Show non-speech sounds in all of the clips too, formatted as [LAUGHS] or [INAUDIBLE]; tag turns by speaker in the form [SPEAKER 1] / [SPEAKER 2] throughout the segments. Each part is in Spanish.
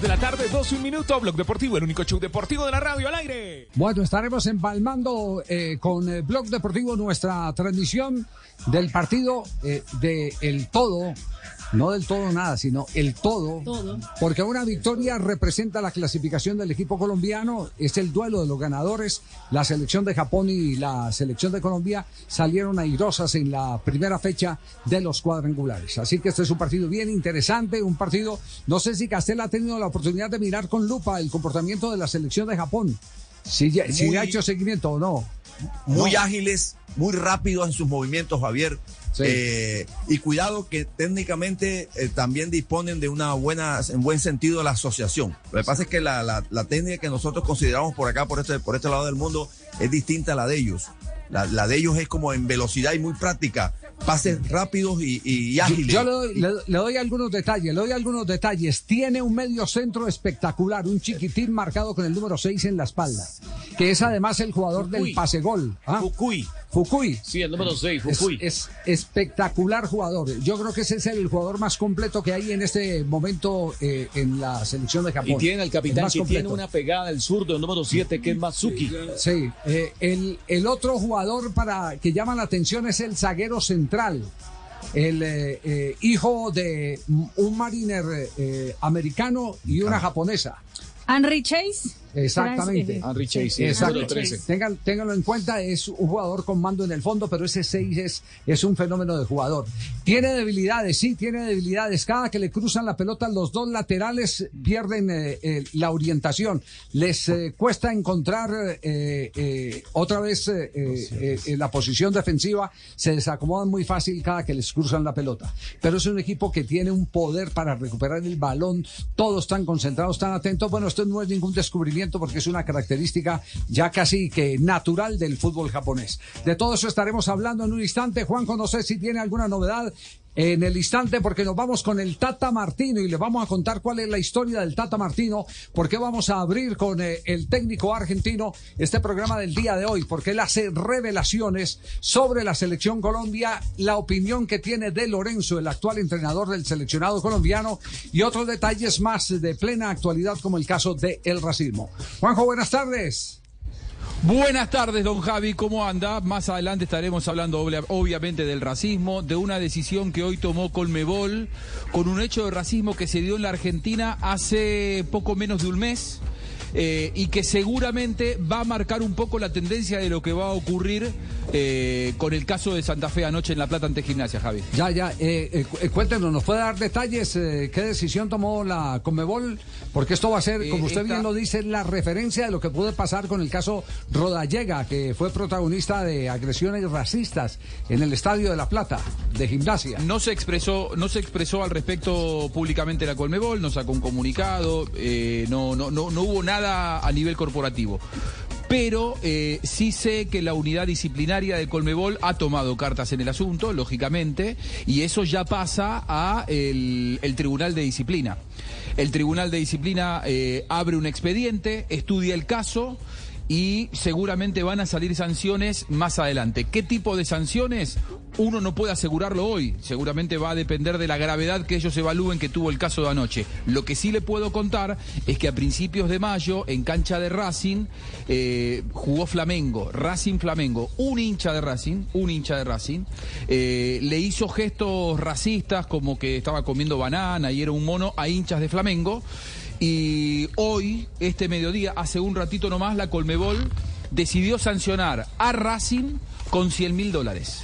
[SPEAKER 1] De la tarde, dos y un minuto, Blog Deportivo, el único show deportivo de la radio al aire.
[SPEAKER 2] Bueno, estaremos empalmando eh, con eh, Blog Deportivo nuestra transmisión del partido eh, de el todo, no del todo nada, sino el todo, porque una victoria representa la clasificación del equipo colombiano, es el duelo de los ganadores, la selección de Japón y la selección de Colombia salieron airosas en la primera fecha de los cuadrangulares, así que este es un partido bien interesante, un partido, no sé si Castel ha tenido la oportunidad de mirar con lupa el comportamiento de la selección de Japón, si, ya- si
[SPEAKER 3] Muy-
[SPEAKER 2] ha hecho seguimiento o no.
[SPEAKER 3] muy
[SPEAKER 2] No.
[SPEAKER 3] ágiles, muy rápidos en sus movimientos, Javier. Eh, y cuidado que técnicamente eh, también disponen de una buena, en buen sentido, la asociación. Lo que pasa es que la, la- la técnica que nosotros consideramos por acá, por este, por este lado del mundo, es distinta a la de ellos. La, la de ellos es como en velocidad y muy práctica, pases rápidos y, y ágiles.
[SPEAKER 2] Yo le doy, le- le doy algunos detalles, le doy algunos detalles. Tiene un medio centro espectacular, un chiquitín marcado con el número 6 en la espalda, que es además el jugador del pase gol. ¿ah?
[SPEAKER 4] Fukui.
[SPEAKER 2] Fukui.
[SPEAKER 4] Sí, el número 6,
[SPEAKER 2] Es,
[SPEAKER 4] Fukui.
[SPEAKER 2] es espectacular jugador. Yo creo que ese es el jugador más completo que hay en este momento eh, en la selección de Japón.
[SPEAKER 4] y tiene al
[SPEAKER 2] El
[SPEAKER 4] capitán
[SPEAKER 2] más
[SPEAKER 4] que tiene una pegada, el zurdo, el número 7, que es Matsuki.
[SPEAKER 2] Sí, eh, el, el otro jugador para que llama la atención es el zaguero central. El eh, eh, hijo de un mariner eh, americano y una japonesa.
[SPEAKER 5] Henry Chase.
[SPEAKER 2] Exactamente.
[SPEAKER 4] Henry Chase,
[SPEAKER 2] Exacto.
[SPEAKER 4] número 13.
[SPEAKER 2] Tengan, ténganlo en cuenta, es un jugador con mando en el fondo, pero ese 6 es, es un fenómeno de jugador. Tiene debilidades, sí, tiene debilidades. Cada que le cruzan la pelota, los dos laterales pierden eh, eh, la orientación. Les eh, cuesta encontrar eh, eh, otra vez eh, eh, eh, la posición defensiva, se desacomodan muy fácil cada que les cruzan la pelota. Pero es un equipo que tiene un poder para recuperar el balón, todos están concentrados, están atentos. Bueno, esto no es ningún descubrimiento porque es una característica ya casi que natural del fútbol japonés. De todo eso estaremos hablando en un instante. Juanjo, no sé si tiene alguna novedad en el instante porque nos vamos con el Tata Martino y le vamos a contar cuál es la historia del Tata Martino, porque vamos a abrir con eh, el técnico argentino este programa del día de hoy, porque él hace revelaciones sobre la selección Colombia, la opinión que tiene de Lorenzo, el actual entrenador del seleccionado colombiano, y otros detalles más de plena actualidad como el caso del el racismo. Juanjo, buenas tardes.
[SPEAKER 1] Buenas tardes, don Javi, ¿cómo anda? Más adelante estaremos hablando obvia- obviamente del racismo, de una decisión que hoy tomó Colmebol con un hecho de racismo que se dio en la Argentina hace poco menos de un mes. Eh, y que seguramente va a marcar un poco la tendencia de lo que va a ocurrir eh, con el caso de Santa Fe anoche en La Plata ante Gimnasia, Javi.
[SPEAKER 2] Ya, ya, eh, cu- cuéntenos, ¿nos puede dar detalles? ¿Qué decisión tomó la Conmebol? Porque esto va a ser, como usted
[SPEAKER 1] esta-
[SPEAKER 2] bien lo dice, la referencia de lo que puede pasar con el caso Rodallega, que fue protagonista de agresiones racistas en el Estadio de La Plata, de gimnasia.
[SPEAKER 1] No se expresó, no se expresó al respecto públicamente la Colmebol, no sacó un comunicado, no, no, no, no hubo nada a nivel corporativo. Pero eh, sí sé que la unidad disciplinaria de Colmebol ha tomado cartas en el asunto, lógicamente, y eso ya pasa a el, Tribunal de Disciplina. El Tribunal de Disciplina eh, abre un expediente, estudia el caso y seguramente van a salir sanciones más adelante. ¿Qué tipo de sanciones? Uno no puede asegurarlo hoy. Seguramente va a depender de la gravedad que ellos evalúen que tuvo el caso de anoche. Lo que sí le puedo contar es que a principios de mayo, en cancha de Racing, eh, jugó Flamengo, Racing Flamengo. Un hincha de Racing, un hincha de Racing, eh, le hizo gestos racistas como que estaba comiendo banana y era un mono a hinchas de Flamengo. Y hoy, este mediodía, hace un ratito nomás, la Colmebol decidió sancionar a Racing con 100 mil dólares.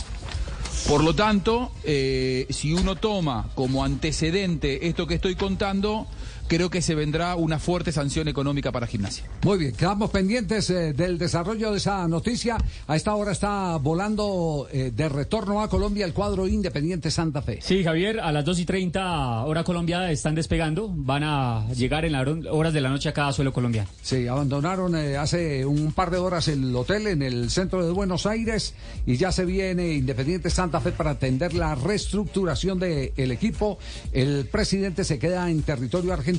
[SPEAKER 1] Por lo tanto, eh, si uno toma como antecedente esto que estoy contando, creo que se vendrá una fuerte sanción económica para gimnasia.
[SPEAKER 2] Muy bien, quedamos pendientes eh, del desarrollo de esa noticia. A esta hora está volando eh, de retorno a Colombia el cuadro Independiente Santa Fe.
[SPEAKER 5] Sí, Javier, a las 2 y 30 hora Colombia están despegando. Van a llegar en las horas de la noche acá a suelo colombiano.
[SPEAKER 2] Sí, abandonaron eh, hace un par de horas el hotel en el centro de Buenos Aires y ya se viene Independiente Santa Fe para atender la reestructuración del equipo. El presidente se queda en territorio argentino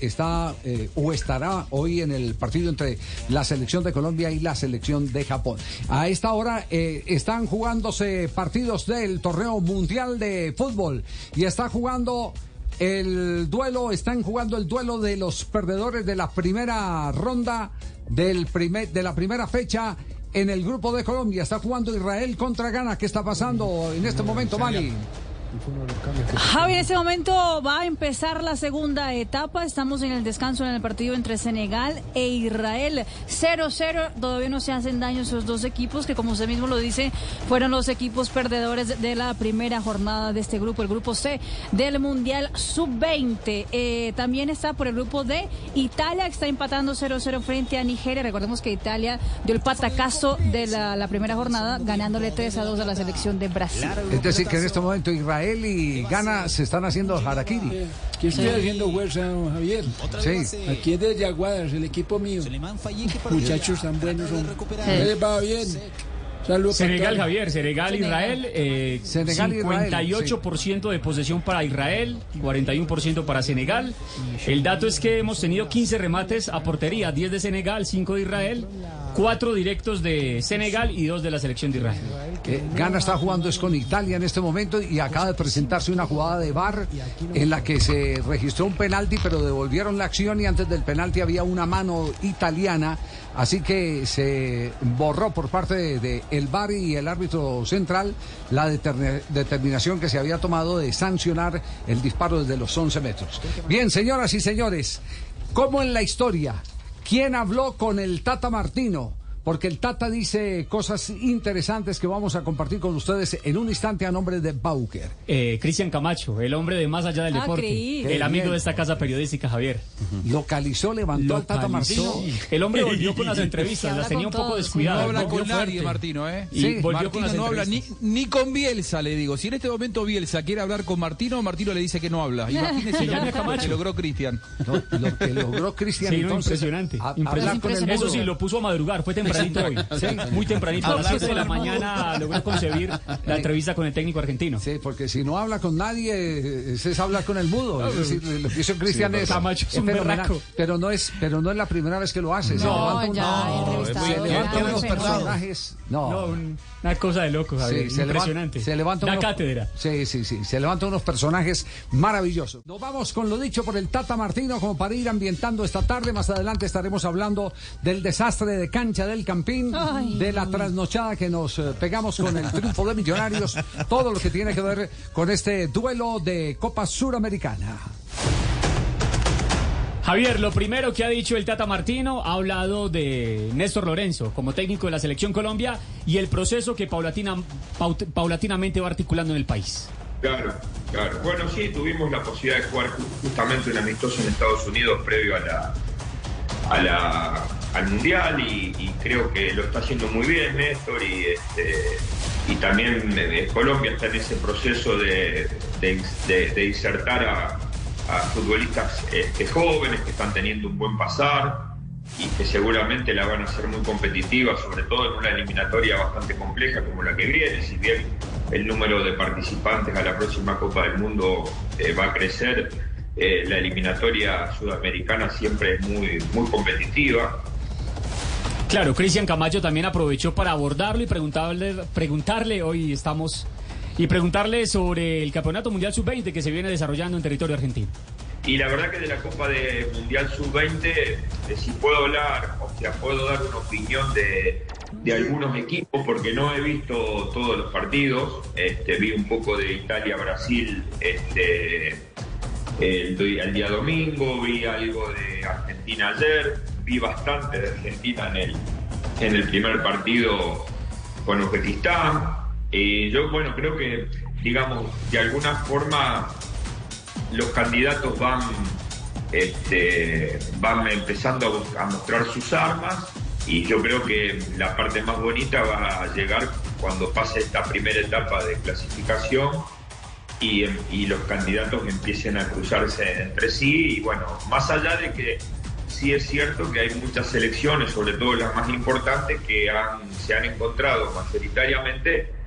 [SPEAKER 2] está eh, o estará hoy en el partido entre la selección de Colombia y la selección de Japón. A esta hora eh, están jugándose partidos del torneo mundial de fútbol y está jugando el duelo, están jugando el duelo de los perdedores de la primera ronda del primer, de la primera fecha en el grupo de Colombia. Está jugando Israel contra Ghana. ¿Qué está pasando en este momento, Mali?
[SPEAKER 6] Javi, en este momento va a empezar la segunda etapa. Estamos en el descanso en el partido entre Senegal e Israel. 0-0. Todavía no se hacen daño esos dos equipos que, como usted mismo lo dice, fueron los equipos perdedores de la primera jornada de este grupo, el grupo C del Mundial Sub-20. Eh, también está por el grupo D. Italia está empatando 0-0 frente a Nigeria. Recordemos que Italia dio el patacazo de la, la primera jornada, ganándole 3-2 a la selección de Brasil.
[SPEAKER 2] Es decir, que en este momento Israel él y Gana se están haciendo harakiri.
[SPEAKER 7] ¿Qué estoy haciendo fuerza, Javier?
[SPEAKER 2] Sí.
[SPEAKER 7] Aquí es de Jaguares, el equipo mío. Muchachos tan buenos son. les va bien?
[SPEAKER 5] Senegal, Javier, Senegal, Israel, eh,
[SPEAKER 2] Senegal,
[SPEAKER 5] 58% de posesión para Israel, 41% para Senegal. El dato es que hemos tenido 15 remates a portería, 10 de Senegal, 5 de Israel, 4 directos de Senegal y 2 de la selección de Israel.
[SPEAKER 2] Eh, Gana está jugando es con Italia en este momento y acaba de presentarse una jugada de bar en la que se registró un penalti, pero devolvieron la acción y antes del penalti había una mano italiana, así que se borró por parte de, el VAR y el árbitro central la determinación que se había tomado de sancionar el disparo desde los 11 metros. Bien, señoras y señores, como en la historia, ¿quién habló con el Tata Martino? Porque el Tata dice cosas interesantes que vamos a compartir con ustedes en un instante a nombre de Bauker.
[SPEAKER 5] Eh, Cristian Camacho, el hombre de más allá del
[SPEAKER 6] Ah,
[SPEAKER 5] deporte,
[SPEAKER 6] creí.
[SPEAKER 5] el amigo de esta casa periodística, Javier.
[SPEAKER 2] Localizó, levantó al Tata Martino.
[SPEAKER 5] El hombre volvió con las [LAUGHS] entrevistas, las tenía un poco
[SPEAKER 1] No
[SPEAKER 5] descuidadas.
[SPEAKER 1] habla
[SPEAKER 5] volvió
[SPEAKER 1] con nadie,
[SPEAKER 5] fuerte.
[SPEAKER 1] Martino, ¿eh?
[SPEAKER 5] Y
[SPEAKER 2] Sí,
[SPEAKER 5] volvió con
[SPEAKER 1] Martino
[SPEAKER 5] las
[SPEAKER 1] no habla ni, ni con Bielsa, le digo. Si en este momento Bielsa quiere hablar con Martino, Martino le dice que no habla. Imagínese
[SPEAKER 5] Se
[SPEAKER 1] lo que
[SPEAKER 5] Camacho.
[SPEAKER 1] logró Cristian.
[SPEAKER 2] No, lo que logró Cristian
[SPEAKER 5] Sí, no,
[SPEAKER 2] entonces.
[SPEAKER 5] impresionante.
[SPEAKER 2] a-
[SPEAKER 5] impresionante.
[SPEAKER 2] hablar con el
[SPEAKER 5] Eso sí, lo puso a madrugar, fue tempranito hoy. [LAUGHS] Muy tempranito, a las 7 de la mañana logró concebir la entrevista con el técnico argentino.
[SPEAKER 2] Sí, porque si no habla con nadie, es hablar con el mudo. Es decir, lo que hizo Cristian es,
[SPEAKER 5] Camacho es un berraco.
[SPEAKER 2] Pero no es, pero no es la primera vez que lo hace. se
[SPEAKER 6] No,
[SPEAKER 2] levanta
[SPEAKER 6] ya,
[SPEAKER 2] unos- se levanta personajes. No.
[SPEAKER 5] No, un- una cosa de loco, Javier.
[SPEAKER 2] Sí, se
[SPEAKER 5] Impresionante.
[SPEAKER 2] levanta, se levanta
[SPEAKER 5] da
[SPEAKER 2] unos-
[SPEAKER 5] cátedra.
[SPEAKER 2] Sí, sí, sí. Se levantan unos personajes maravillosos. Nos vamos con lo dicho por el Tata Martino, como para ir ambientando esta tarde. Más adelante estaremos hablando del desastre de cancha del Campín,
[SPEAKER 6] Ay.
[SPEAKER 2] de la trasnochada que nos eh, pegamos con el triunfo de Millonarios, todo lo que tiene que ver con este duelo de Copa Suramericana.
[SPEAKER 5] Javier, lo primero que ha dicho el Tata Martino, ha hablado de Néstor Lorenzo como técnico de la Selección Colombia y el proceso que paulatina, paut- paulatinamente va articulando en el país.
[SPEAKER 8] Claro, claro. Bueno, sí, tuvimos la posibilidad de jugar ju- justamente un amistoso en Estados Unidos previo a la, a la- al Mundial y, creo que lo está haciendo muy bien Néstor y, este, también eh, Colombia está en ese proceso de, insertar a, a futbolistas este, jóvenes que están teniendo un buen pasar y que seguramente la van a hacer muy competitiva, sobre todo en una eliminatoria bastante compleja como la que viene, si bien el número de participantes a la próxima Copa del Mundo eh, va a crecer, eh, la eliminatoria sudamericana siempre es muy, muy competitiva.
[SPEAKER 5] Claro, Cristian Camacho también aprovechó para abordarlo y preguntarle, preguntarle, hoy estamos, y preguntarle sobre el Campeonato Mundial Sub-20 que se viene desarrollando en territorio argentino.
[SPEAKER 8] Y la verdad que de la Copa de Mundial Sub-20, eh, si puedo hablar, o sea, puedo dar una opinión de, de algunos equipos, porque no he visto todos los partidos. Este, vi un poco de Italia-Brasil este, el, do- el día domingo, vi algo de Argentina ayer, vi bastante de Argentina en el, en el primer partido con Uzbekistán. Y yo, bueno, creo que, digamos, de alguna forma los candidatos van, este, van empezando a, a mostrar sus armas y yo creo que la parte más bonita va a llegar cuando pase esta primera etapa de clasificación y, y los candidatos empiecen a cruzarse entre sí. Y bueno, más allá de que sí es cierto que hay muchas selecciones, sobre todo las más importantes, que han, se han encontrado mayoritariamente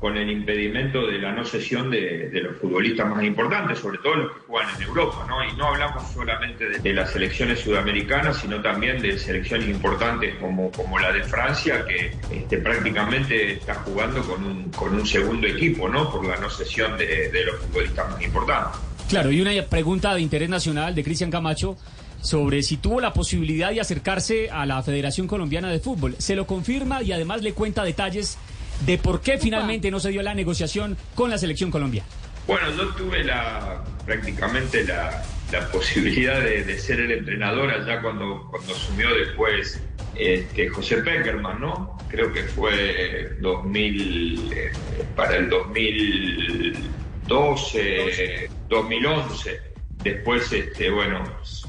[SPEAKER 8] con el impedimento de la no cesión de, los futbolistas más importantes, sobre todo los que juegan en Europa, ¿no? Y no hablamos solamente de, de las selecciones sudamericanas, sino también de selecciones importantes como, como la de Francia, que este, prácticamente está jugando con un, con un segundo equipo, ¿no? Por la no cesión de, de los futbolistas más importantes.
[SPEAKER 5] Claro, y una pregunta de interés nacional de Cristian Camacho sobre si tuvo la posibilidad de acercarse a la Federación Colombiana de Fútbol. Se lo confirma y además le cuenta detalles de por qué finalmente no se dio la negociación con la selección colombiana.
[SPEAKER 8] Bueno, yo tuve la prácticamente la, la posibilidad de, de ser el entrenador allá cuando, cuando asumió después este, José Peckerman, ¿no? Creo que fue 2000, eh, para el 2012, 2011. Después, este, bueno,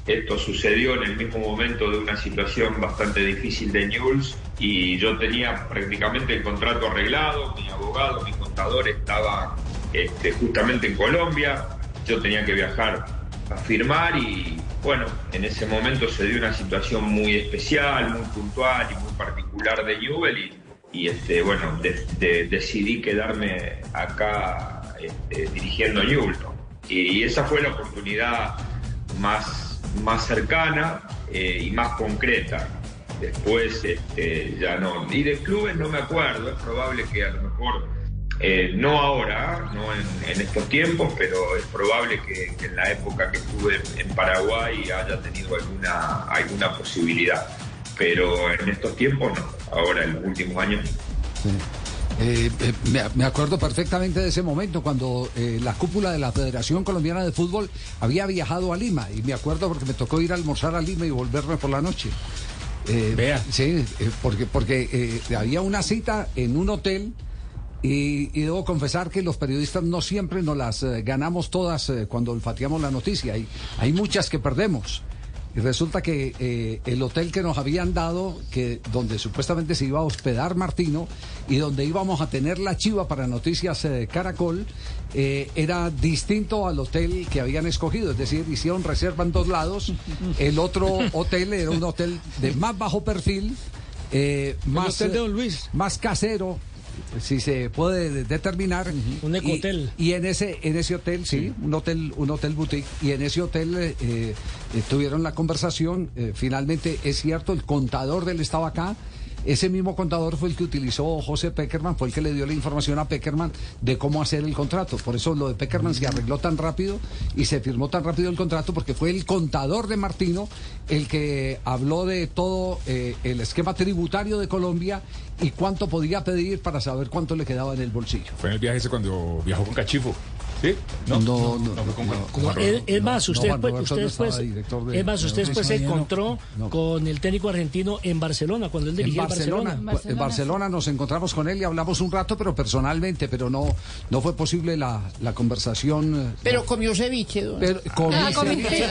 [SPEAKER 8] esto sucedió en el mismo momento de una situación bastante difícil de Newell's y yo tenía prácticamente el contrato arreglado, mi abogado, mi contador estaba este, justamente en Colombia, yo tenía que viajar a firmar y bueno, en ese momento se dio una situación muy especial, muy puntual y muy particular de Newell y, este, bueno, de- de- decidí quedarme acá este, dirigiendo Newell. Y, esa fue la oportunidad más, más cercana eh, y más concreta. Después este, ya no. Y de clubes no me acuerdo, es probable que a lo mejor, eh, no ahora, no en, estos tiempos, pero es probable que, en la época que estuve en Paraguay haya tenido alguna, alguna posibilidad. Pero en estos tiempos no, ahora en los últimos años.
[SPEAKER 2] Eh, eh, me, acuerdo perfectamente de ese momento cuando eh, la cúpula de la Federación Colombiana de Fútbol había viajado a Lima y me acuerdo porque me tocó ir a almorzar a Lima y volverme por la noche. Eh,
[SPEAKER 5] Vea.
[SPEAKER 2] Sí, eh, porque, porque eh, había una cita en un hotel y, y debo confesar que los periodistas no siempre nos las ganamos todas cuando olfateamos la noticia. Hay, hay muchas que perdemos. Y resulta que eh, el hotel que nos habían dado, que donde supuestamente se iba a hospedar Martino y donde íbamos a tener la chiva para Noticias eh, Caracol, eh, era distinto al hotel que habían escogido. Es decir, hicieron reserva en dos lados. El otro hotel era un hotel de más bajo perfil, eh, más,
[SPEAKER 7] hotel de Don Luis.
[SPEAKER 2] más casero. Si se puede de- determinar.
[SPEAKER 7] Un
[SPEAKER 2] Y-
[SPEAKER 7] ecohotel.
[SPEAKER 2] Y, en ese en ese hotel, sí, un hotel un hotel boutique. Y en ese hotel eh, eh, tuvieron la conversación. eh, finalmente, es cierto, el contador del estaba acá. Ese mismo contador fue el que utilizó José Peckerman, fue el que le dio la información a Peckerman de cómo hacer el contrato. Por eso lo de Peckerman se arregló tan rápido y se firmó tan rápido el contrato porque fue el contador de Martino el que habló de todo eh, el esquema tributario de Colombia y cuánto podía pedir para saber cuánto le quedaba en el bolsillo.
[SPEAKER 9] Fue en el viaje ese cuando viajó con Cachifo. ¿Sí?
[SPEAKER 2] No, no, no.
[SPEAKER 7] es, más, usted, después, usted
[SPEAKER 2] de-
[SPEAKER 7] es más, usted después se encontró
[SPEAKER 2] no.
[SPEAKER 7] con el técnico argentino en Barcelona, cuando él
[SPEAKER 2] En
[SPEAKER 7] dirigía
[SPEAKER 2] Barcelona,
[SPEAKER 7] Barcelona.
[SPEAKER 2] en Barcelona nos encontramos con él y hablamos un rato, pero personalmente, pero no, no fue posible la, la conversación. eh,
[SPEAKER 10] Pero comió ceviche, don.
[SPEAKER 2] Pero comí
[SPEAKER 6] Ah, comí
[SPEAKER 2] ceviche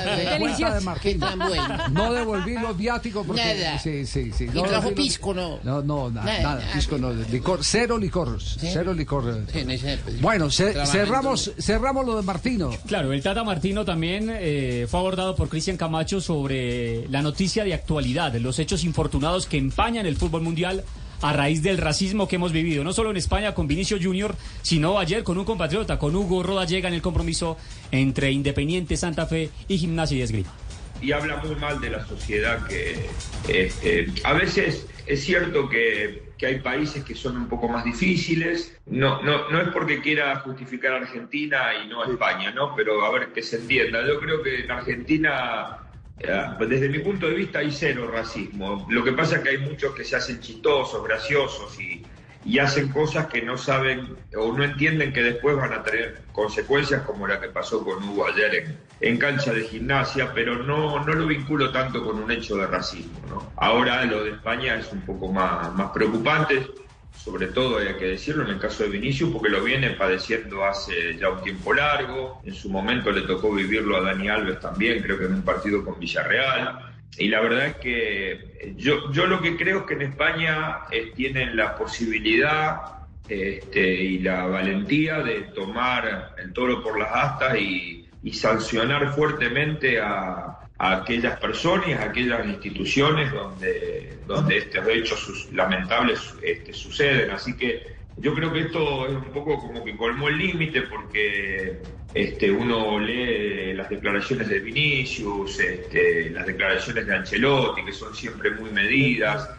[SPEAKER 2] de de
[SPEAKER 10] tan bueno.
[SPEAKER 2] No devolví los viáticos porque
[SPEAKER 10] Nada.
[SPEAKER 2] sí, sí, sí.
[SPEAKER 10] Y
[SPEAKER 2] no
[SPEAKER 10] trajo pisco, ¿no?
[SPEAKER 2] No, no, na-
[SPEAKER 10] Nada,
[SPEAKER 2] nada,
[SPEAKER 10] nada.
[SPEAKER 2] pisco no, licor, cero licor, cero licor. eh.
[SPEAKER 10] En pues,
[SPEAKER 2] Bueno, cerramos, cerramos lo de Martino.
[SPEAKER 5] Claro, el Tata Martino también eh, fue abordado por Cristian Camacho sobre la noticia de actualidad, los hechos infortunados que empañan el fútbol mundial a raíz del racismo que hemos vivido, no solo en España con Vinicio Junior, sino ayer con un compatriota, con Hugo Rodallega en el compromiso entre Independiente Santa Fe y Gimnasia y Esgrima.
[SPEAKER 8] y habla muy mal de la sociedad que este, a veces es cierto que, que hay países que son un poco más difíciles. No, no, no es porque quiera justificar a Argentina y no a España, ¿no? Pero a ver que se entienda. Yo creo que en Argentina, eh, desde mi punto de vista, hay cero racismo. Lo que pasa es que hay muchos que se hacen chistosos, graciosos y, y hacen cosas que no saben o no entienden que después van a tener consecuencias como la que pasó con Hugo ayer en, cancha de gimnasia, pero no, no lo vinculo tanto con un hecho de racismo. Ahora lo de España es un poco más, más preocupante, sobre todo hay que decirlo en el caso de Vinicius, porque lo viene padeciendo hace ya un tiempo largo, en su momento le tocó vivirlo a Dani Alves también, creo que en un partido con Villarreal. Y la verdad es que yo, yo lo que creo es que en España eh, tienen la posibilidad este, y la valentía de tomar el toro por las astas y, sancionar fuertemente a, aquellas personas, a aquellas instituciones donde, donde estos hechos lamentables este, suceden. Así que yo creo que esto es un poco como que colmó el límite porque este, uno lee las declaraciones de Vinicius, este, las declaraciones de Ancelotti, que son siempre muy medidas.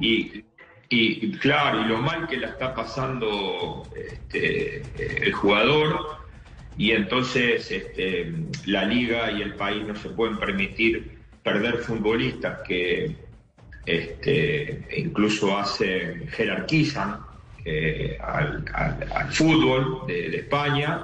[SPEAKER 8] Y, y, claro, y lo mal que la está pasando este, el jugador y entonces este, la liga y el país no se pueden permitir perder futbolistas que este, incluso hacen, jerarquizan eh, al, fútbol de, de España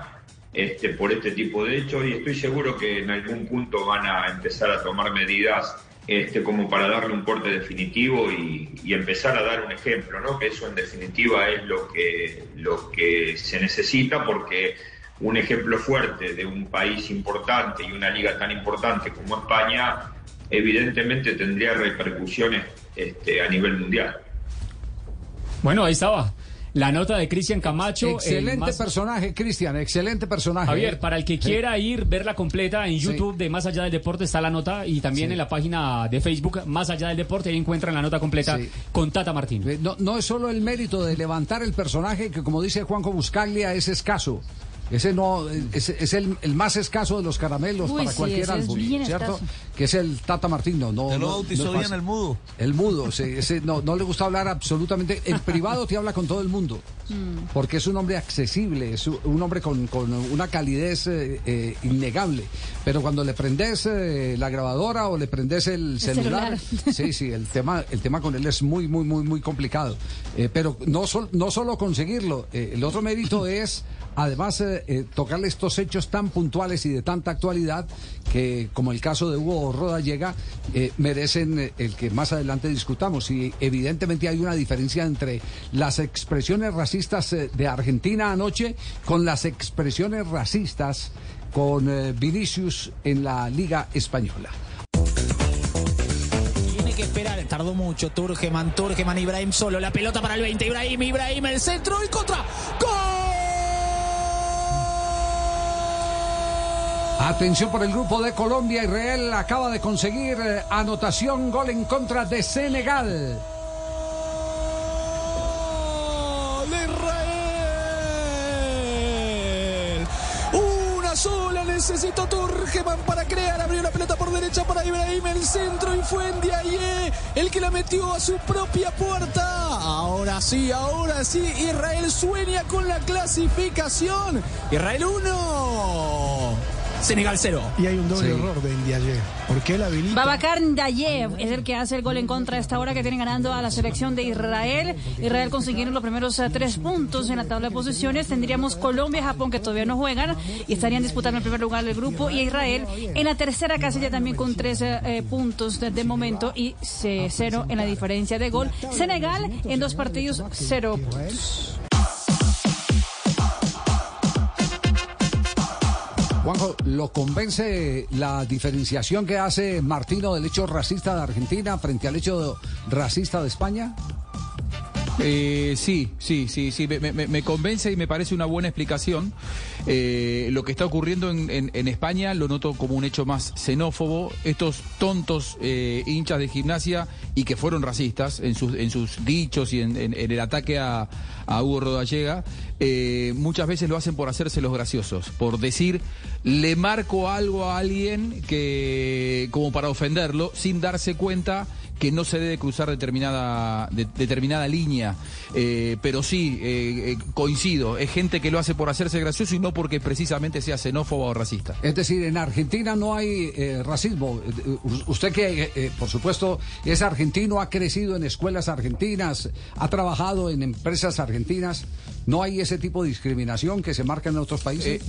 [SPEAKER 8] este, por este tipo de hechos y estoy seguro que en algún punto van a empezar a tomar medidas este, como para darle un corte definitivo y, y empezar a dar un ejemplo, ¿no? que eso en definitiva es lo que, lo que se necesita porque un ejemplo fuerte de un país importante y una liga tan importante como España evidentemente tendría repercusiones este, a nivel mundial.
[SPEAKER 5] Bueno, ahí estaba. La nota de Cristian Camacho. el
[SPEAKER 2] Excelente
[SPEAKER 5] más-
[SPEAKER 2] personaje, Cristian, excelente personaje.
[SPEAKER 5] Javier, para el que
[SPEAKER 2] Sí.
[SPEAKER 5] quiera ir, verla completa en
[SPEAKER 2] Sí.
[SPEAKER 5] YouTube de Más Allá del Deporte está la nota y también
[SPEAKER 2] Sí.
[SPEAKER 5] en la página de Facebook Más Allá del Deporte ahí encuentran la nota completa
[SPEAKER 2] Sí.
[SPEAKER 5] con Tata Martín.
[SPEAKER 2] Eh, No, no es solo el mérito de levantar el personaje, que como dice Juanjo Buscaglia, es escaso. Ese no es, es el, el más escaso de los caramelos
[SPEAKER 6] Uy,
[SPEAKER 2] para
[SPEAKER 6] sí,
[SPEAKER 2] cualquier álbum, ¿cierto?
[SPEAKER 6] escaso.
[SPEAKER 2] Que es el Tata Martino. No,
[SPEAKER 3] Te lo
[SPEAKER 2] no-
[SPEAKER 3] bautizó
[SPEAKER 2] no
[SPEAKER 3] bien
[SPEAKER 2] fácil.
[SPEAKER 3] el mudo.
[SPEAKER 2] El mudo, sí, ese no, no le gusta hablar absolutamente. En privado te habla con todo el mundo. Porque es un hombre accesible, es un- hombre con, con una calidez eh, eh, innegable. Pero cuando le prendes eh, la grabadora o le prendes el, celular,
[SPEAKER 6] celular. [LAUGHS]
[SPEAKER 2] sí, sí, el tema, el tema con él es muy, muy, muy, muy complicado. Eh, pero no, sol- no solo conseguirlo, eh, el otro mérito es además eh, eh, tocarle estos hechos tan puntuales y de tanta actualidad que, como el caso de Hugo Rodallega, eh, merecen eh, el que más adelante discutamos. Y evidentemente hay una diferencia entre las expresiones racistas eh, de Argentina anoche con las expresiones racistas con eh, Vinicius en la Liga Española.
[SPEAKER 10] Tiene que esperar, tardó mucho. Turgeman, Turgeman, Ibrahim solo. La pelota para el 20. Ibrahim, Ibrahim, el centro y contra.
[SPEAKER 2] Atención por el grupo de Colombia. Israel acaba de conseguir eh, anotación, gol en contra de Senegal.
[SPEAKER 10] ¡Gol de Israel! Una sola necesitó Turgeman para crear. Abrió la pelota por derecha para Ibrahim, el centro y fue en Diaye el que la metió a su propia puerta. Ahora sí, ahora sí, Israel sueña con la clasificación. Israel 1, Senegal 0.
[SPEAKER 7] Y hay un doble
[SPEAKER 2] Sí.
[SPEAKER 7] error de Ndiaye. ¿Por qué la habilita?
[SPEAKER 6] Babacar Ndayev es el que hace el gol en contra a esta hora que tiene ganando a la selección de Israel. Israel consiguieron los primeros eh, tres puntos en la tabla de posiciones. Tendríamos Colombia y Japón que todavía no juegan y estarían disputando el primer lugar del grupo. Y Israel en la tercera casilla también con tres eh, eh, puntos de, de momento y cero en la diferencia de gol. Senegal en dos partidos, cero puntos.
[SPEAKER 2] Juanjo, ¿lo convence la diferenciación que hace Martino del hecho racista de Argentina frente al hecho racista de España?
[SPEAKER 1] Eh, sí, sí, sí, sí, me, me- convence y me parece una buena explicación. Eh, lo que está ocurriendo en, España lo noto como un hecho más xenófobo. Estos tontos eh, hinchas de gimnasia y que fueron racistas en sus, en sus dichos y en el ataque a, a Hugo Rodallega, eh, muchas veces lo hacen por hacerse los graciosos, por decir, le marco algo a alguien que como para ofenderlo, sin darse cuenta que no se debe cruzar determinada, de- determinada línea. Eh, pero sí, eh, eh, coincido, es gente que lo hace por hacerse gracioso y no porque precisamente sea xenófoba o racista.
[SPEAKER 2] Es decir, en Argentina no hay eh, racismo. Eh, Usted que, eh, por supuesto, es argentino, ha crecido en escuelas argentinas, ha trabajado en empresas argentinas. ¿No hay ese tipo de discriminación que se marca en otros países?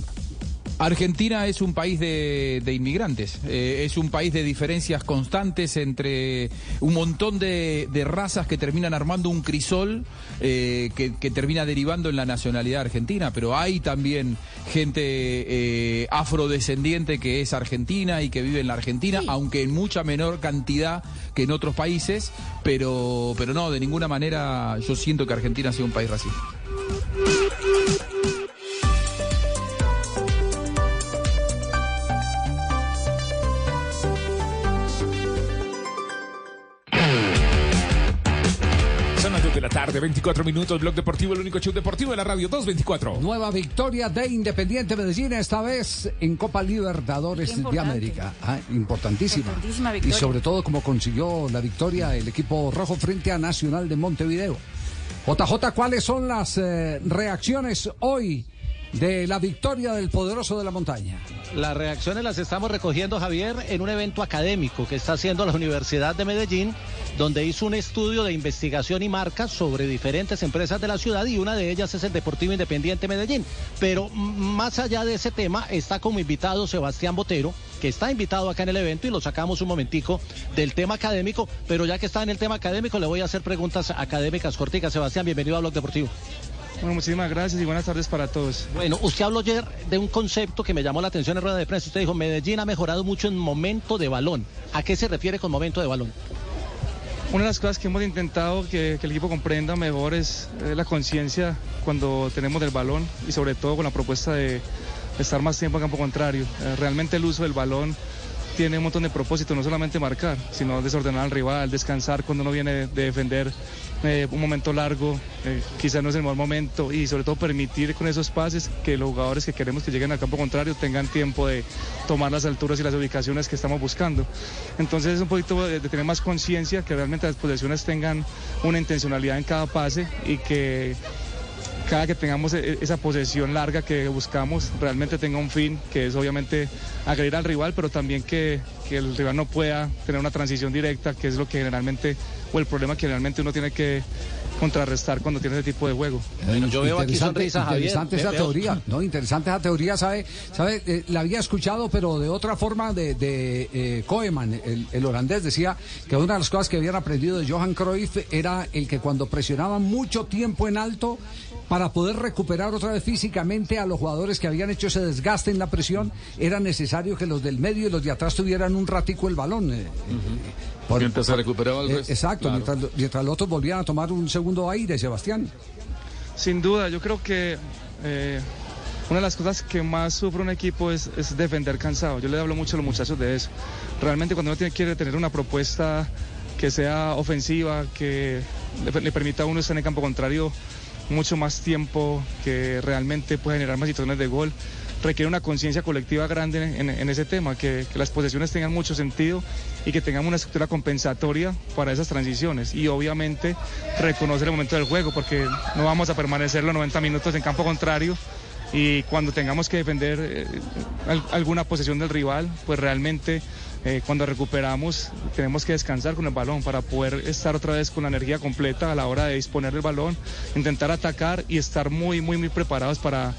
[SPEAKER 1] Argentina es un país de, de inmigrantes, eh, es un país de diferencias constantes entre un montón de, de razas que terminan armando un crisol eh, que, que termina derivando en la nacionalidad argentina, pero hay también gente eh, afrodescendiente que es argentina y que vive en la Argentina, aunque en mucha menor cantidad que en otros países, pero, pero no, de ninguna manera yo siento que Argentina sea un país racista.
[SPEAKER 9] La tarde, 24 minutos, Blog Deportivo, el único show deportivo de la radio, 224.
[SPEAKER 2] Nueva victoria de Independiente Medellín, esta vez en Copa Libertadores de. América. Ah, importantísima.
[SPEAKER 6] Importantísima
[SPEAKER 2] Y sobre todo como consiguió la victoria el equipo rojo frente a Nacional de Montevideo. JJ, ¿cuáles son las eh, reacciones hoy de la victoria del poderoso de la montaña?
[SPEAKER 11] Las reacciones las estamos recogiendo, Javier, en un evento académico que está haciendo la Universidad de Medellín, donde hizo un estudio de investigación y marcas sobre diferentes empresas de la ciudad y una de ellas es el Deportivo Independiente Medellín. Pero más allá de ese tema, está como invitado Sebastián Botero, que está invitado acá en el evento y lo sacamos un momentico del tema académico, pero ya que está en el tema académico, le voy a hacer preguntas académicas corticas. Sebastián, bienvenido a Blog Deportivo.
[SPEAKER 12] Bueno, muchísimas gracias y buenas tardes para todos.
[SPEAKER 11] Bueno, usted habló ayer de un concepto que me llamó la atención en rueda de prensa. Usted dijo, Medellín ha mejorado mucho en momento de balón. ¿A qué se refiere con momento de balón?
[SPEAKER 12] Una de las cosas que hemos intentado que, que el equipo comprenda mejor es eh, la conciencia cuando tenemos del balón y sobre todo con la propuesta de estar más tiempo en campo contrario. Eh, realmente el uso del balón tiene un montón de propósitos, no solamente marcar, sino desordenar al rival, descansar cuando uno viene de defender eh, un momento largo, eh, quizás no es el mejor momento y sobre todo permitir con esos pases que los jugadores que queremos que lleguen al campo contrario tengan tiempo de tomar las alturas y las ubicaciones que estamos buscando. Entonces es un poquito de, de tener más conciencia, que realmente las posesiones tengan una intencionalidad en cada pase y que cada que tengamos e- esa posesión larga que buscamos realmente tenga un fin, que es obviamente agredir al rival, pero también que, que el rival no pueda tener una transición directa, que es lo que generalmente, o el problema que generalmente uno tiene que contrarrestar cuando tiene ese tipo de juego.
[SPEAKER 11] Bueno, yo veo aquí
[SPEAKER 2] Interesante-
[SPEAKER 11] sonrisa, Javier.
[SPEAKER 2] Interesante esa teoría, ¿no? Interesante esa teoría, ¿sabe? ¿Sabe? Eh, la había escuchado, pero de otra forma, de, de eh, Koeman, el, el holandés, decía que una de las cosas que habían aprendido de Johan Cruyff era el que cuando presionaban mucho tiempo en alto, para poder recuperar otra vez físicamente a los jugadores que habían hecho ese desgaste en la presión, era necesario que los del medio y los de atrás tuvieran un ratico el balón. eh, eh, por-
[SPEAKER 9] Mientras se recuperaba el
[SPEAKER 2] eh,
[SPEAKER 9] resto.
[SPEAKER 2] exacto,
[SPEAKER 9] Claro.
[SPEAKER 2] mientras, mientras los otros volvían a tomar un segundo aire, Sebastián.
[SPEAKER 12] Sin duda, yo creo que eh, una de las cosas que más sufre un equipo es, es defender cansado. Yo le hablo mucho a los muchachos de eso. Realmente cuando uno tiene, quiere tener una propuesta que sea ofensiva, que le, le permita a uno estar en el campo contrario mucho más tiempo, que realmente pueda generar más situaciones de gol, requiere una conciencia colectiva grande en, en ese tema, que, que las posesiones tengan mucho sentido y que tengamos una estructura compensatoria para esas transiciones. Y obviamente reconocer el momento del juego, porque no vamos a permanecer los 90 minutos en campo contrario y cuando tengamos que defender eh, al- alguna posesión del rival, pues realmente eh, cuando recuperamos tenemos que descansar con el balón para poder estar otra vez con la energía completa a la hora de disponer del balón, intentar atacar y estar muy, muy, muy preparados para,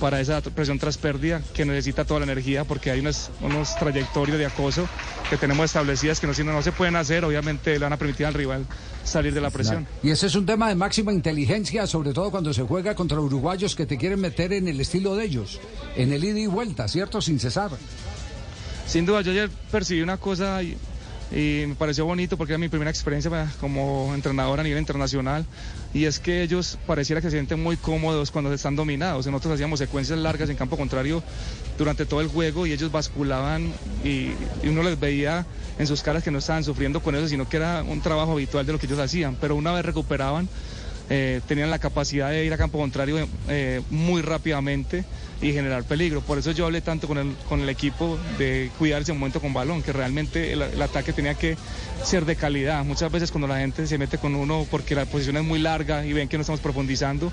[SPEAKER 12] para esa presión tras pérdida que necesita toda la energía porque hay unas, unos trayectorias de acoso que tenemos establecidas que no, si no, no se pueden hacer, obviamente le van a permitir al rival salir de la presión.
[SPEAKER 2] Y ese es un tema de máxima inteligencia, sobre todo cuando se juega contra uruguayos que te quieren meter en el estilo de ellos, en el ida y vuelta, ¿cierto? Sin cesar.
[SPEAKER 12] Sin duda, yo ayer percibí una cosa y, me pareció bonito porque era mi primera experiencia pa- como entrenador a nivel internacional y es que ellos pareciera que se sienten muy cómodos cuando están dominados. Nosotros hacíamos secuencias largas en campo contrario durante todo el juego y ellos basculaban y, y uno les veía en sus caras que no estaban sufriendo con eso, sino que era un trabajo habitual de lo que ellos hacían. Pero una vez recuperaban, eh, tenían la capacidad de ir a campo contrario eh, muy rápidamente y generar peligro. Por eso yo hablé tanto con el, con el equipo de cuidar ese momento con balón, que realmente el, el ataque tenía que ser de calidad. Muchas veces cuando la gente se mete con uno porque la posición es muy larga y ven que no estamos profundizando,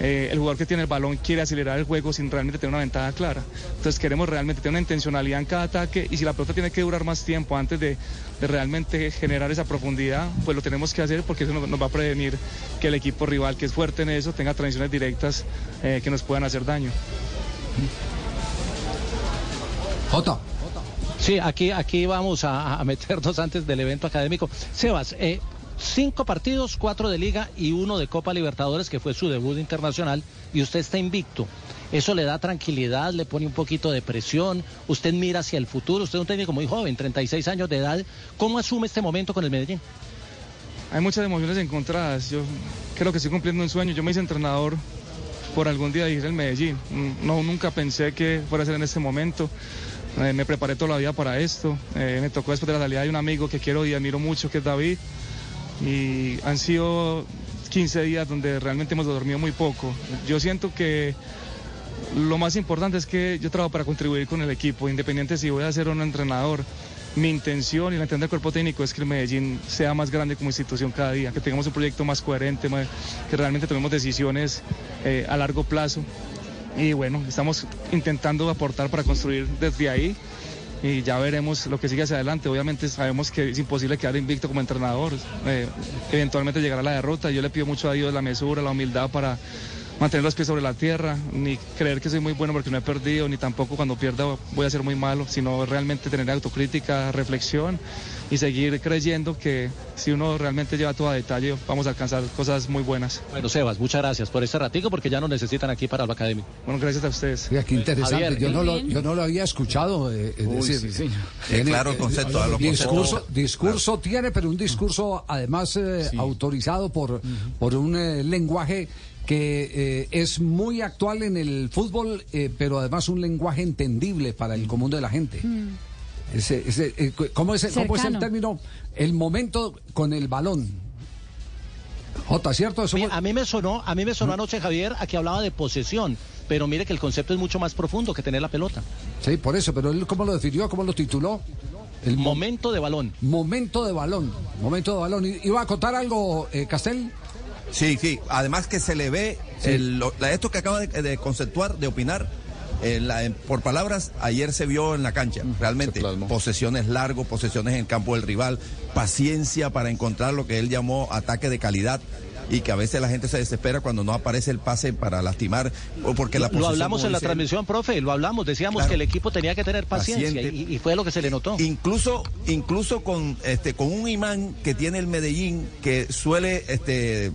[SPEAKER 12] eh, el jugador que tiene el balón quiere acelerar el juego sin realmente tener una ventaja clara. Entonces queremos realmente tener una intencionalidad en cada ataque y si la pelota tiene que durar más tiempo antes de, de realmente generar esa profundidad, pues lo tenemos que hacer porque eso nos, nos va a prevenir que el equipo rival que es fuerte en eso tenga transiciones directas eh, que nos puedan hacer daño.
[SPEAKER 2] Jota.
[SPEAKER 11] Sí, aquí, aquí vamos a, a meternos antes del evento académico. Sebas, eh, cinco partidos, cuatro de liga y uno de Copa Libertadores, que fue su debut internacional, y usted está invicto. Eso le da tranquilidad, le pone un poquito de presión, usted mira hacia el futuro, usted es un técnico muy joven, 36 años de edad. ¿Cómo asume este momento con el Medellín?
[SPEAKER 12] Hay muchas emociones encontradas. Yo creo que estoy cumpliendo un sueño. Yo me hice entrenador por algún día dirigir el Medellín. No, nunca pensé que fuera a ser en este momento. Eh, me preparé toda la vida para esto. Eh, me tocó después de la salida de un amigo que quiero y admiro mucho, que es David. Y han sido 15 días donde realmente hemos dormido muy poco. Yo siento que lo más importante es que yo trabajo para contribuir con el equipo, independiente si voy a ser un entrenador. Mi intención y la intención del cuerpo técnico es que el Medellín sea más grande como institución cada día, que tengamos un proyecto más coherente, que realmente tomemos decisiones eh, a largo plazo. Y bueno, estamos intentando aportar para construir desde ahí y ya veremos lo que sigue hacia adelante. Obviamente sabemos que es imposible quedar invicto como entrenador. Eh, eventualmente llegará la derrota. Yo le pido mucho a Dios la mesura, la humildad para mantener los pies sobre la tierra, ni creer que soy muy bueno porque no he perdido, ni tampoco cuando pierda voy a ser muy malo, sino realmente tener autocrítica, reflexión y seguir creyendo que si uno realmente lleva todo a detalle vamos a alcanzar cosas muy buenas.
[SPEAKER 11] Bueno, Sebas, muchas gracias por este ratico porque ya nos necesitan aquí para lo académico.
[SPEAKER 12] Bueno, gracias a ustedes.
[SPEAKER 2] Mira, qué interesante.
[SPEAKER 11] Javier,
[SPEAKER 2] yo, no lo, yo no lo había escuchado. eh, es
[SPEAKER 11] Uy,
[SPEAKER 2] decir,
[SPEAKER 11] sí, señor.
[SPEAKER 2] tiene,
[SPEAKER 3] claro el
[SPEAKER 2] eh,
[SPEAKER 3] concepto, a los
[SPEAKER 2] discurso, discurso tiene, pero un discurso además eh, autorizado por, por un eh, lenguaje que eh, es muy actual en el fútbol, eh, pero además un lenguaje entendible para el común de la gente. Ese- ese, eh, cu- ¿cómo, es, ¿Cómo es el término? El momento con el balón. Jota, ¿cierto? Eso
[SPEAKER 11] a mí me sonó, a mí me
[SPEAKER 2] Mm.
[SPEAKER 11] sonó anoche Javier a que hablaba de posesión, pero mire que el concepto es mucho más profundo que tener la pelota.
[SPEAKER 2] Sí, por eso, pero él cómo lo definió, cómo lo tituló. El
[SPEAKER 11] momento de balón.
[SPEAKER 2] Momento de balón. Momento de balón. ¿I- ¿Iba a contar algo, eh, Castel?
[SPEAKER 3] Sí, sí. Además que se le ve el- lo- la- esto que acaba de, de conceptuar, de opinar, eh, la- en- por palabras, ayer se vio en la cancha. Realmente, posesiones largos, posesiones en el campo del rival, paciencia para encontrar lo que él llamó ataque de calidad. Y que a veces la gente se desespera cuando no aparece el pase para lastimar o porque la
[SPEAKER 11] Lo hablamos en la transmisión, profe, lo hablamos, decíamos
[SPEAKER 3] Claro.
[SPEAKER 11] que el equipo tenía que tener paciencia y, y fue lo que se le notó.
[SPEAKER 3] Incluso, incluso con este, con un imán que tiene el Medellín que suele este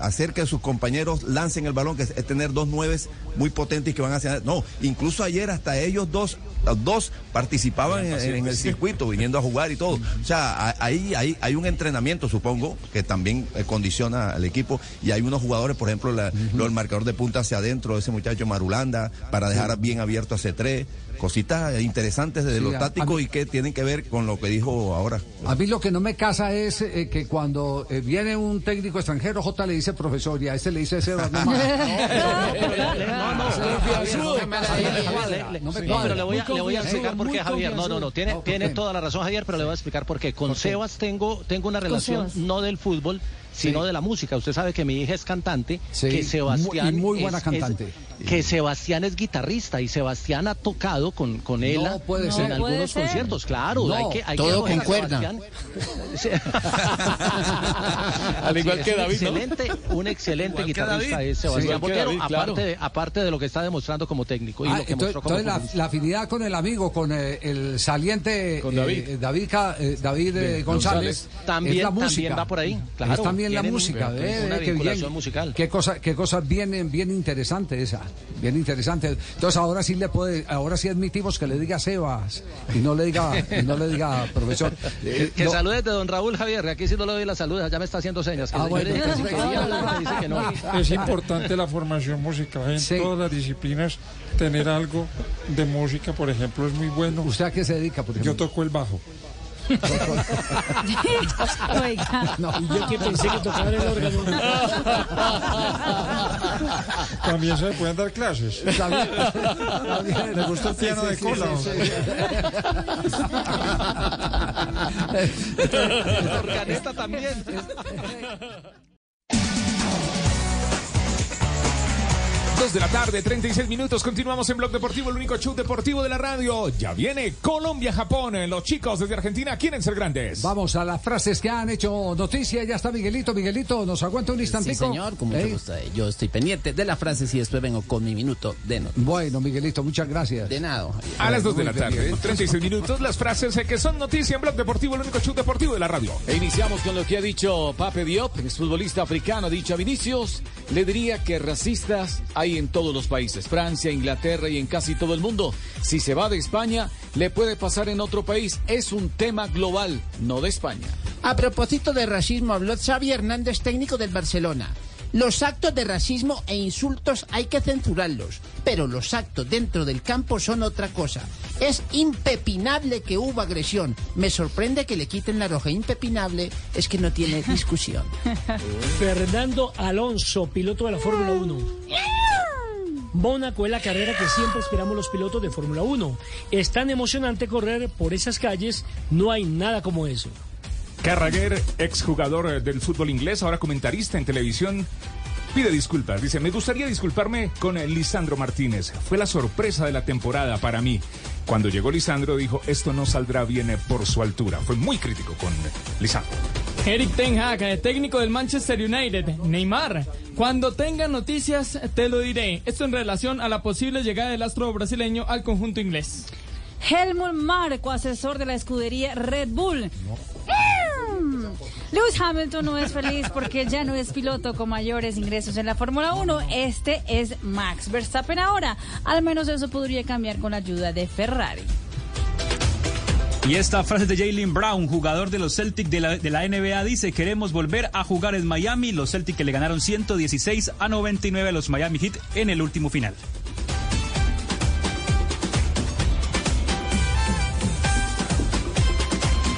[SPEAKER 3] hacer que sus compañeros lancen el balón, que es, tener dos nueves muy potentes que van hacia no, incluso ayer hasta ellos dos dos participaban en, en el circuito viniendo a jugar y todo. O sea, a- ahí hay, un entrenamiento, supongo, que también eh, condiciona al equipo. Y hay unos jugadores, por ejemplo, la- lo del marcador de punta hacia adentro, ese muchacho Marulanda, para dejar bien abierto a C3. Cositas interesantes desde
[SPEAKER 2] Sí,
[SPEAKER 3] lo táctico
[SPEAKER 2] mí-
[SPEAKER 3] y que tienen que ver con lo que dijo ahora.
[SPEAKER 2] A mí lo que no me casa es eh, que cuando eh, viene un técnico extranjero, J le dice profesor y a este le dice Sebas. [LAUGHS] No.
[SPEAKER 11] No, no,
[SPEAKER 2] no
[SPEAKER 11] pero le voy a, le voy a explicar por qué, Javier. No, no, no, tiene,
[SPEAKER 2] ¿por
[SPEAKER 11] tiene toda la razón, Javier, pero le voy a explicar por qué. Con. Sebas tengo, tengo una relación no del fútbol, sino
[SPEAKER 2] Sí.
[SPEAKER 11] de la música. Usted sabe que mi hija es cantante,
[SPEAKER 2] Sí,
[SPEAKER 11] que Sebastián
[SPEAKER 2] muy- buena
[SPEAKER 11] es-
[SPEAKER 2] cantante.
[SPEAKER 11] Que Sebastián es guitarrista y Sebastián ha tocado con, con él
[SPEAKER 2] No puede
[SPEAKER 11] en
[SPEAKER 2] ser. No puede
[SPEAKER 11] algunos
[SPEAKER 2] ser.
[SPEAKER 11] conciertos. Claro,
[SPEAKER 2] No,
[SPEAKER 11] hay que, hay que
[SPEAKER 7] todo.
[SPEAKER 11] Sebastián. Sí. [LAUGHS]
[SPEAKER 4] Al igual
[SPEAKER 11] Sí,
[SPEAKER 4] que
[SPEAKER 11] un
[SPEAKER 4] David, ¿no?
[SPEAKER 11] excelente, un excelente
[SPEAKER 4] que
[SPEAKER 11] guitarrista
[SPEAKER 4] David.
[SPEAKER 11] es Sebastián
[SPEAKER 4] que
[SPEAKER 11] Botero,
[SPEAKER 4] David, claro.
[SPEAKER 11] aparte, de, aparte de lo que está demostrando como técnico y
[SPEAKER 2] Ah,
[SPEAKER 11] lo que
[SPEAKER 2] entonces,
[SPEAKER 11] mostró como
[SPEAKER 2] entonces la, afinidad con el amigo, con eh, el saliente
[SPEAKER 11] Con David.
[SPEAKER 2] eh, David, eh, David, eh, González,
[SPEAKER 11] También-
[SPEAKER 2] es la
[SPEAKER 11] también va por ahí, claro.
[SPEAKER 2] es también la
[SPEAKER 11] un-
[SPEAKER 2] música. ve,
[SPEAKER 11] una vinculación
[SPEAKER 2] bien.
[SPEAKER 11] musical.
[SPEAKER 2] Qué cosa, qué cosa bien, bien interesante esa, bien interesante. Entonces ahora sí le puede, ahora sí admitimos que le diga Sebas y no le diga, y no le diga profesor. [LAUGHS]
[SPEAKER 11] Que,
[SPEAKER 2] Eh,
[SPEAKER 11] que
[SPEAKER 2] no-
[SPEAKER 11] saludes de don Raúl Javier, aquí sí no le doy la salud, ya me está haciendo señas. Que
[SPEAKER 2] Ah,
[SPEAKER 11] yo
[SPEAKER 2] bueno.
[SPEAKER 11] le dije que sí quería hablar, me dice que no. [LAUGHS]
[SPEAKER 13] Es importante la formación musical en todas las disciplinas. Tener algo de música, por ejemplo, es muy bueno.
[SPEAKER 2] ¿Usted a qué se dedica, por
[SPEAKER 13] Yo toco el bajo.
[SPEAKER 6] Oiga.
[SPEAKER 7] Y yo que pensé que tocaba el órgano.
[SPEAKER 13] También se le pueden dar clases.
[SPEAKER 2] También- también.
[SPEAKER 13] ¿Le gusta el piano
[SPEAKER 2] Sí,
[SPEAKER 13] de
[SPEAKER 2] sí,
[SPEAKER 13] cola?
[SPEAKER 2] sí, sí.
[SPEAKER 11] El organista también.
[SPEAKER 9] Dos de la tarde, 36 minutos. Continuamos en Blog Deportivo, el único show deportivo de la radio. Ya viene Colombia-Japón. Los chicos desde Argentina quieren ser grandes.
[SPEAKER 2] Vamos a las frases que han hecho noticia. Ya está Miguelito. Miguelito, ¿nos aguanta un
[SPEAKER 14] Sí,
[SPEAKER 2] instantico?
[SPEAKER 14] señor, con mucho
[SPEAKER 2] ¿Eh?
[SPEAKER 14] gusto. Eh, Yo estoy pendiente de la frase y después vengo con mi minuto de no.
[SPEAKER 2] Bueno, Miguelito, muchas gracias.
[SPEAKER 14] De nada.
[SPEAKER 9] A las 2 de la tarde,
[SPEAKER 2] bien.
[SPEAKER 9] 36 minutos. Las frases eh, que son noticia en Blog Deportivo, el único show deportivo de la radio.
[SPEAKER 4] E iniciamos con lo que ha dicho Pape Diop, exfutbolista africano, ha dicho a Vinicius, le diría que racistas hay en todos los países, Francia, Inglaterra y en casi todo el mundo. Si se va de España, le puede pasar en otro país. Es un tema global, no de España.
[SPEAKER 15] A propósito de racismo, habló Xavi Hernández, técnico del Barcelona. Los actos de racismo e insultos hay que censurarlos, pero los actos dentro del campo son otra cosa. Es impepinable que hubo agresión. Me sorprende que le quiten la roja. Impepinable es que no tiene [LAUGHS] discusión.
[SPEAKER 7] Fernando Alonso, piloto de la Fórmula 1. Mónaco es la carrera que siempre esperamos los pilotos de Fórmula 1. Es tan emocionante correr por esas calles, no hay nada como eso.
[SPEAKER 9] Carragher, exjugador eh, del fútbol inglés, ahora comentarista en televisión, pide disculpas. Dice, me gustaría disculparme con eh, Lisandro Martínez. Fue la sorpresa de la temporada para mí. Cuando llegó Lisandro dijo, esto no saldrá bien eh, por su altura. Fue muy crítico con Lisandro.
[SPEAKER 16] Eric Ten Hag, técnico del Manchester United. Neymar, cuando tenga noticias te lo diré. Esto en relación a la posible llegada del astro brasileño al conjunto inglés.
[SPEAKER 6] Helmut Marko, asesor de la escudería Red Bull. Mm. Lewis Hamilton no es feliz porque ya no es piloto con mayores ingresos en la Fórmula 1. Este es Max Verstappen ahora. Al menos eso podría cambiar con la ayuda de Ferrari.
[SPEAKER 17] Y esta frase de Jalen Brown, jugador de los Celtics de la, NBA, dice, queremos volver a jugar en Miami. Los Celtics que le ganaron 116 a 99 a los Miami Heat en el último final.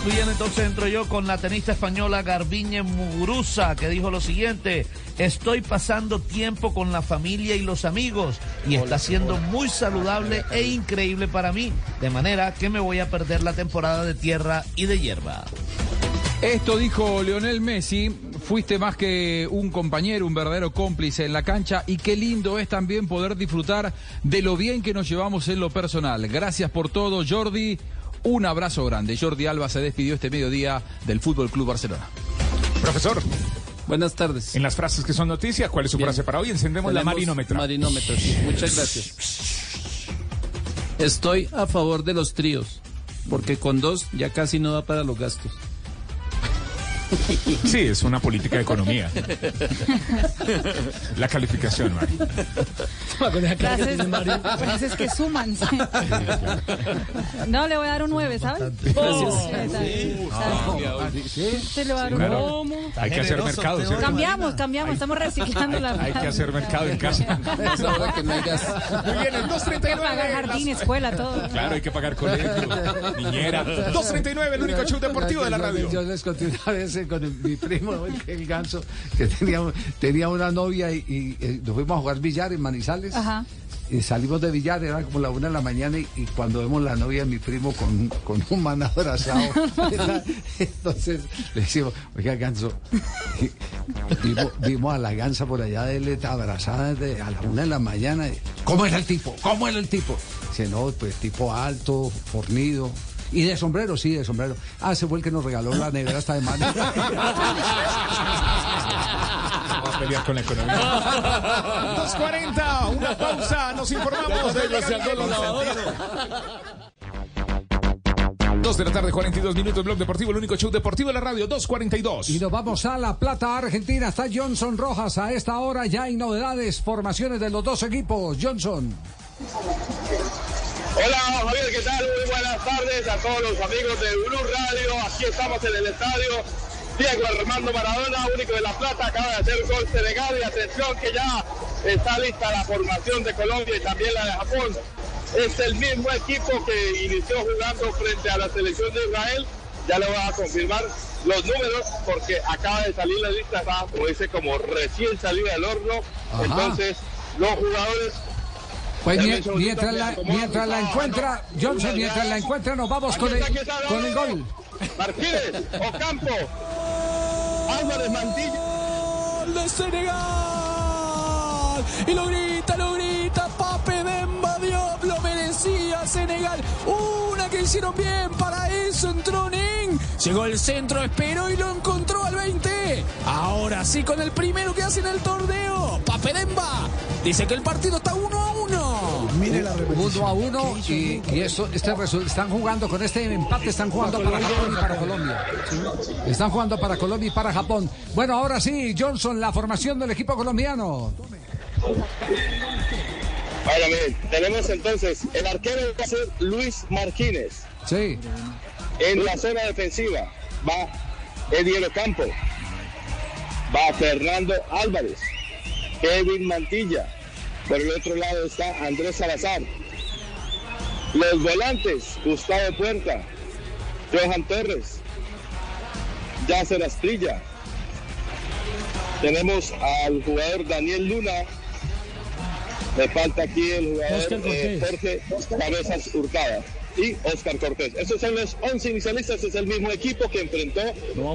[SPEAKER 18] Bien, entonces entro yo con la tenista española Garbiñe Muguruza, que dijo lo siguiente, estoy pasando tiempo con la familia y los amigos y está siendo muy saludable e increíble para mí, de manera que me voy a perder la temporada de tierra y de hierba.
[SPEAKER 1] Esto dijo Leonel Messi, fuiste más que un compañero, un verdadero cómplice en la cancha y qué lindo es también poder disfrutar de lo bien que nos llevamos en lo personal. Gracias por todo, Jordi. Un abrazo grande. Jordi Alba se despidió este mediodía del Fútbol Club Barcelona.
[SPEAKER 9] Profesor.
[SPEAKER 19] Buenas tardes.
[SPEAKER 9] En las frases que son noticia, ¿cuál es su
[SPEAKER 19] Bien.
[SPEAKER 9] frase para hoy? Encendemos la marinómetra.
[SPEAKER 19] Marinómetro, sí. Muchas gracias. Estoy a favor de los tríos, porque con dos ya casi no da para los gastos. [LAUGHS]
[SPEAKER 9] Sí, es una política de economía. La calificación, Mari.
[SPEAKER 6] Frases, frases que suman. sí. No, le voy a dar un 9, ¿sabes?
[SPEAKER 19] Gracias.
[SPEAKER 6] Sí,
[SPEAKER 19] Sí.
[SPEAKER 6] Sí, le voy a dar un
[SPEAKER 9] Claro. Hay que hacer mercado, ¿cierto?
[SPEAKER 6] Cambiamos, cambiamos, estamos reciclando la
[SPEAKER 9] Hay que hacer mercado en casa. [LAUGHS]
[SPEAKER 19] Es ahora que no hay gas.
[SPEAKER 9] Muy bien, el
[SPEAKER 6] Hay que
[SPEAKER 9] 239.
[SPEAKER 6] pagar jardín, escuela, todo.
[SPEAKER 9] Claro, hay que pagar colegio, niñera. [LAUGHS] 239, el único show deportivo de la radio.
[SPEAKER 2] Yo les conté una vez eh, con el- mi primo, el, ganso, que tenía, tenía una novia y, y, eh, nos fuimos a jugar billar en Manizales.
[SPEAKER 6] Ajá.
[SPEAKER 2] Y salimos de billar, era como la una de la mañana, y, y cuando vemos la novia de mi primo con, con un man abrazado, [LAUGHS] entonces le decimos, oiga, ganso, vimos, vimos a la gansa por allá de él abrazada desde a la una de la mañana. y, ¿Cómo era el tipo? ¿Cómo era el tipo? Dice, no, pues tipo alto, fornido. Y de sombrero, sí, de sombrero. Ah, ese fue el que nos regaló la nevera hasta de mano.
[SPEAKER 9] Vamos a pelear con la economía. 240, una pausa, nos informamos de Dos de la tarde, 42 minutos, Blog Deportivo, el único show deportivo de la radio, 242.
[SPEAKER 2] Y nos vamos a La Plata, Argentina. Está Johnson Rojas. A esta hora ya hay novedades, formaciones de los dos equipos. Johnson.
[SPEAKER 20] Hola Javier, ¿qué tal? Muy buenas tardes a todos los amigos de Blue Radio. Aquí estamos en el estadio Diego Armando Maradona, único de La Plata, acaba de hacer gol Senegal y atención que ya está lista la formación de Colombia y también la de Japón. Es el mismo equipo que inició jugando frente a la selección de Israel ya le voy a confirmar los números porque acaba de salir la lista, como dice, como recién salida del horno.
[SPEAKER 2] Ajá.
[SPEAKER 20] Entonces, los jugadores
[SPEAKER 2] Pues mientras la, mientras la encuentra. Johnson, mientras la encuentra, nos vamos con el, con el gol.
[SPEAKER 20] Martínez, Ocampo, Álvarez Mantilla.
[SPEAKER 10] ¡Gol de Senegal! Y lo grita, lo grita, Pape Demba Diop, lo merecía Senegal. Una que hicieron bien, para eso entró Nen. Llegó el centro, esperó y lo encontró al 20. Ahora sí con el primero que hace en el torneo, Pape Demba. Dice que el partido está 1 a 1.
[SPEAKER 2] Mire la Uno a uno y, y esto, este están jugando con este empate, están jugando para Japón y para Colombia. Están jugando para Colombia y para Japón. Bueno, ahora sí, Johnson, la formación del equipo colombiano.
[SPEAKER 20] Ahora miren, tenemos entonces el arquero va a ser Luis Martínez.
[SPEAKER 2] Sí.
[SPEAKER 20] En la zona defensiva va Ediel Ocampo, va Fernando Álvarez, Kevin Mantilla. Por el otro lado está Andrés Salazar. Los volantes, Gustavo Puerta, Johan Torres, Yasser Astrilla. Tenemos al jugador Daniel Luna. Me falta aquí el jugador
[SPEAKER 7] Oscar
[SPEAKER 20] eh. Jorge Cabezas Hurtada y Oscar Cortés. Esos son los 11 inicialistas, es el mismo equipo que enfrentó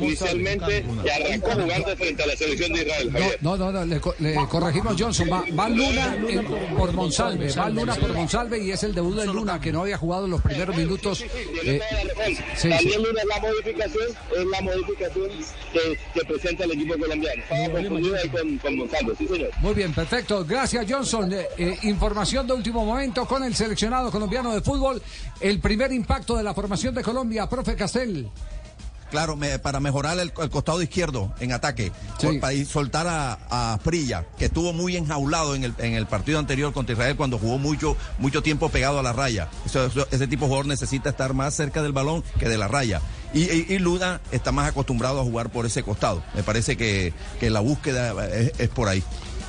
[SPEAKER 20] inicialmente y arrancó jugando frente a la selección de Israel.
[SPEAKER 2] No,
[SPEAKER 20] Javier.
[SPEAKER 2] no, no, no, le, co- le corregimos Johnson. Va, va Luna en- por Monsalve, va Luna por Monsalve y es el debut de Luna que no había jugado en los primeros minutos. Eh, sí, sí.
[SPEAKER 20] También Luna es la modificación, es la modificación que, que presenta el equipo colombiano. Estaba confundido ahí con, con Monsalvo, sí señor.
[SPEAKER 2] Muy bien, perfecto. Gracias, Johnson. Eh, eh, información de último momento con el seleccionado colombiano de fútbol. El primer impacto de la formación de Colombia, profe Castel.
[SPEAKER 3] Claro, me- para mejorar el, el costado izquierdo en ataque, por- para ir- soltar a, a Prilla, que estuvo muy enjaulado en el, en el partido anterior contra Israel cuando jugó mucho, mucho tiempo pegado a la raya. Eso- eso- ese tipo de jugador necesita estar más cerca del balón que de la raya. Y, y- y Luna está más acostumbrado a jugar por ese costado. Me parece que, que la búsqueda es, es por ahí.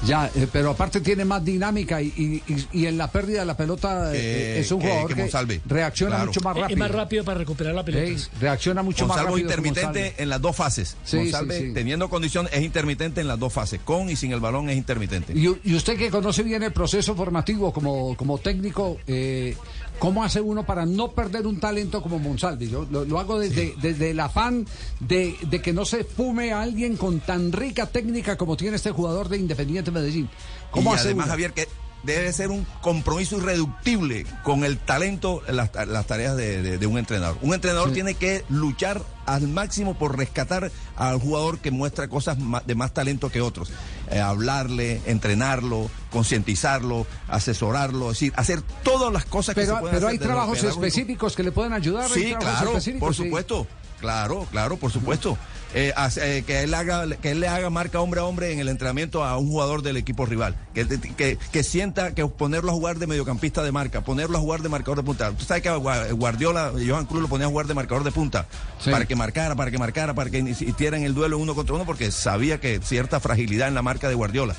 [SPEAKER 2] Ya, eh, pero aparte tiene más dinámica y, y- y- en la pérdida de la pelota eh,
[SPEAKER 3] Que-
[SPEAKER 2] es un
[SPEAKER 3] que-
[SPEAKER 2] jugador
[SPEAKER 3] que
[SPEAKER 2] que, reacciona
[SPEAKER 3] Claro.
[SPEAKER 2] mucho más
[SPEAKER 7] Es
[SPEAKER 2] rápido.
[SPEAKER 7] más rápido para recuperar la pelota.
[SPEAKER 2] Sí, reacciona mucho más
[SPEAKER 3] Monsalvo
[SPEAKER 2] rápido. que
[SPEAKER 3] intermitente en las dos fases.
[SPEAKER 2] Sí,
[SPEAKER 3] Monsalve,
[SPEAKER 2] sí, sí.
[SPEAKER 3] teniendo condiciones, es intermitente en las dos fases. Con y sin el balón es intermitente.
[SPEAKER 2] Y, y usted que conoce bien el proceso formativo como, como técnico, eh, ¿cómo hace uno para no perder un talento como Monsalve? Yo lo, lo hago desde, desde el afán de, de que no se fume a alguien con tan rica técnica como tiene este jugador de Independiente Medellín. ¿Cómo
[SPEAKER 3] y
[SPEAKER 2] hace
[SPEAKER 3] además,
[SPEAKER 2] uno?
[SPEAKER 3] Javier, que debe ser un compromiso irreductible con el talento, las, las tareas de, de- de un entrenador. Un entrenador
[SPEAKER 2] Sí.
[SPEAKER 3] tiene que luchar al máximo por rescatar al jugador que muestra cosas de más talento que otros. Eh, hablarle, entrenarlo, concientizarlo, asesorarlo, es decir, hacer todas las cosas que se
[SPEAKER 2] Pero,
[SPEAKER 3] pueden
[SPEAKER 2] pero
[SPEAKER 3] hacer
[SPEAKER 2] hay trabajos específicos que le pueden ayudar.
[SPEAKER 3] Sí, claro, por
[SPEAKER 2] sí.
[SPEAKER 3] supuesto. Claro, claro, por supuesto. Eh, eh, que él haga que él le haga marca hombre a hombre en el entrenamiento a un jugador del equipo rival. Que, que, que sienta que ponerlo a jugar de mediocampista de marca ponerlo a jugar de marcador de punta. Tú sabes que Guardiola Johan Cruz lo ponía a jugar de marcador de punta.
[SPEAKER 2] Sí.
[SPEAKER 3] para que marcara para que marcara para que hicieran el duelo uno contra uno porque sabía que cierta fragilidad en la marca de Guardiola.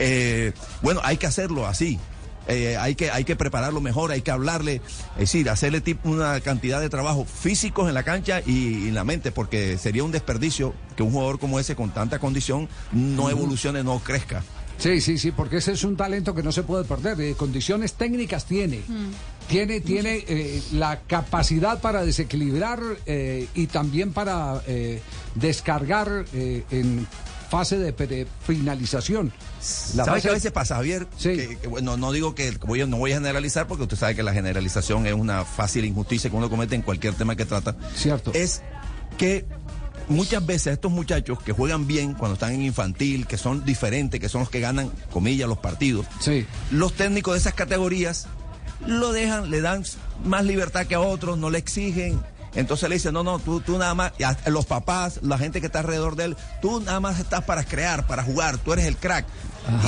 [SPEAKER 3] Eh, bueno hay que hacerlo así eh, hay, que, hay que prepararlo mejor, hay que hablarle, es decir, hacerle tipo una cantidad de trabajo físicos en la cancha y, y en la mente, porque sería un desperdicio que un jugador como ese con tanta condición no evolucione, no crezca.
[SPEAKER 2] Sí, sí, sí, porque ese es un talento que no se puede perder. eh, condiciones técnicas tiene. Tiene, tiene eh, la capacidad para desequilibrar eh, y también para eh, descargar eh, en fase de, de finalización. La
[SPEAKER 3] ¿Sabes
[SPEAKER 2] fase-
[SPEAKER 3] qué a veces pasa, Javier? Que- que, bueno, no digo que voy a- no voy a generalizar porque usted sabe que la generalización es una fácil injusticia que uno comete en cualquier tema que trata.
[SPEAKER 2] Cierto.
[SPEAKER 3] Es que muchas veces estos muchachos que juegan bien cuando están en infantil, que son diferentes, que son los que ganan, comillas, los partidos, los técnicos de esas categorías lo dejan, le dan más libertad que a otros, no le exigen. Entonces le dicen, no, no, tú, tú nada más, los papás, la gente que está alrededor de él, tú nada más estás para crear, para jugar, tú eres el crack.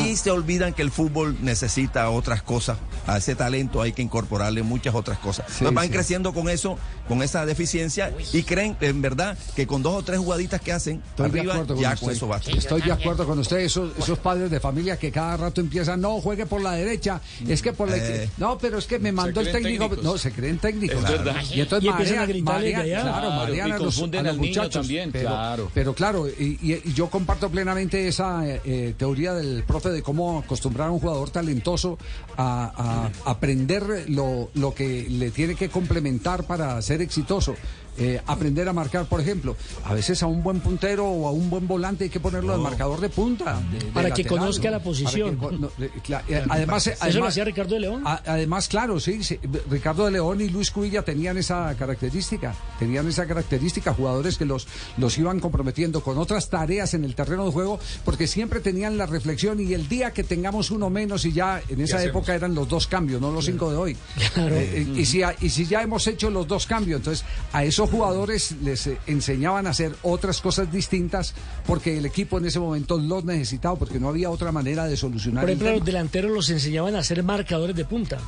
[SPEAKER 3] Y se olvidan que el fútbol necesita otras cosas. A ese talento hay que incorporarle muchas otras cosas.
[SPEAKER 2] Sí,
[SPEAKER 3] Entonces van
[SPEAKER 2] sí.
[SPEAKER 3] creciendo con eso, con esa deficiencia y creen en verdad que con dos o tres jugaditas que hacen
[SPEAKER 2] Estoy de
[SPEAKER 3] arriba
[SPEAKER 2] acuerdo con
[SPEAKER 3] ya
[SPEAKER 2] usted.
[SPEAKER 3] con eso basta.
[SPEAKER 2] Estoy de acuerdo con usted. Esos, esos padres de familia que cada rato empiezan, no, juegue por la derecha. Es que por la.
[SPEAKER 3] Eh.
[SPEAKER 2] No, pero es que me mandó el técnico.
[SPEAKER 4] técnicos.
[SPEAKER 2] No, se creen técnicos.
[SPEAKER 4] Es verdad.
[SPEAKER 2] Y entonces
[SPEAKER 7] Y a allá.
[SPEAKER 2] Claro,
[SPEAKER 4] Claro,
[SPEAKER 2] marean
[SPEAKER 4] y
[SPEAKER 2] a los,
[SPEAKER 4] confunden
[SPEAKER 2] a los
[SPEAKER 4] al niño
[SPEAKER 2] muchachos.
[SPEAKER 4] también,
[SPEAKER 2] pero,
[SPEAKER 4] claro.
[SPEAKER 2] pero claro, y, y- y yo comparto plenamente esa eh, eh, teoría del profe de cómo acostumbrar a un jugador talentoso a, a aprender lo, lo que le tiene que complementar para ser exitoso. Eh, aprender a marcar, por ejemplo, a veces a un buen puntero o a un buen volante hay que ponerlo de marcador de punta. de- de
[SPEAKER 7] Para que conozca
[SPEAKER 2] ¿no?
[SPEAKER 7] la posición.
[SPEAKER 2] Que no, eh, eh, además,
[SPEAKER 7] Eso lo hacía Ricardo de León.
[SPEAKER 2] a- además, claro, sí, sí, Ricardo de León y Luis Cuilla tenían esa característica, tenían esa característica, jugadores que los, los iban comprometiendo con otras tareas en el terreno de juego, porque siempre tenían la reflexión y el día que tengamos uno menos y ya en esa época eran los dos cambios, no los cinco de hoy. Eh, eh, y, si, y si ya hemos hecho los dos cambios, entonces a esos jugadores les eh, enseñaban a hacer otras cosas distintas porque el equipo en ese momento los necesitaba, porque no había otra manera de solucionar
[SPEAKER 7] Por
[SPEAKER 2] el
[SPEAKER 7] ejemplo,
[SPEAKER 2] tema.
[SPEAKER 7] los delanteros los enseñaban a ser marcadores de punta.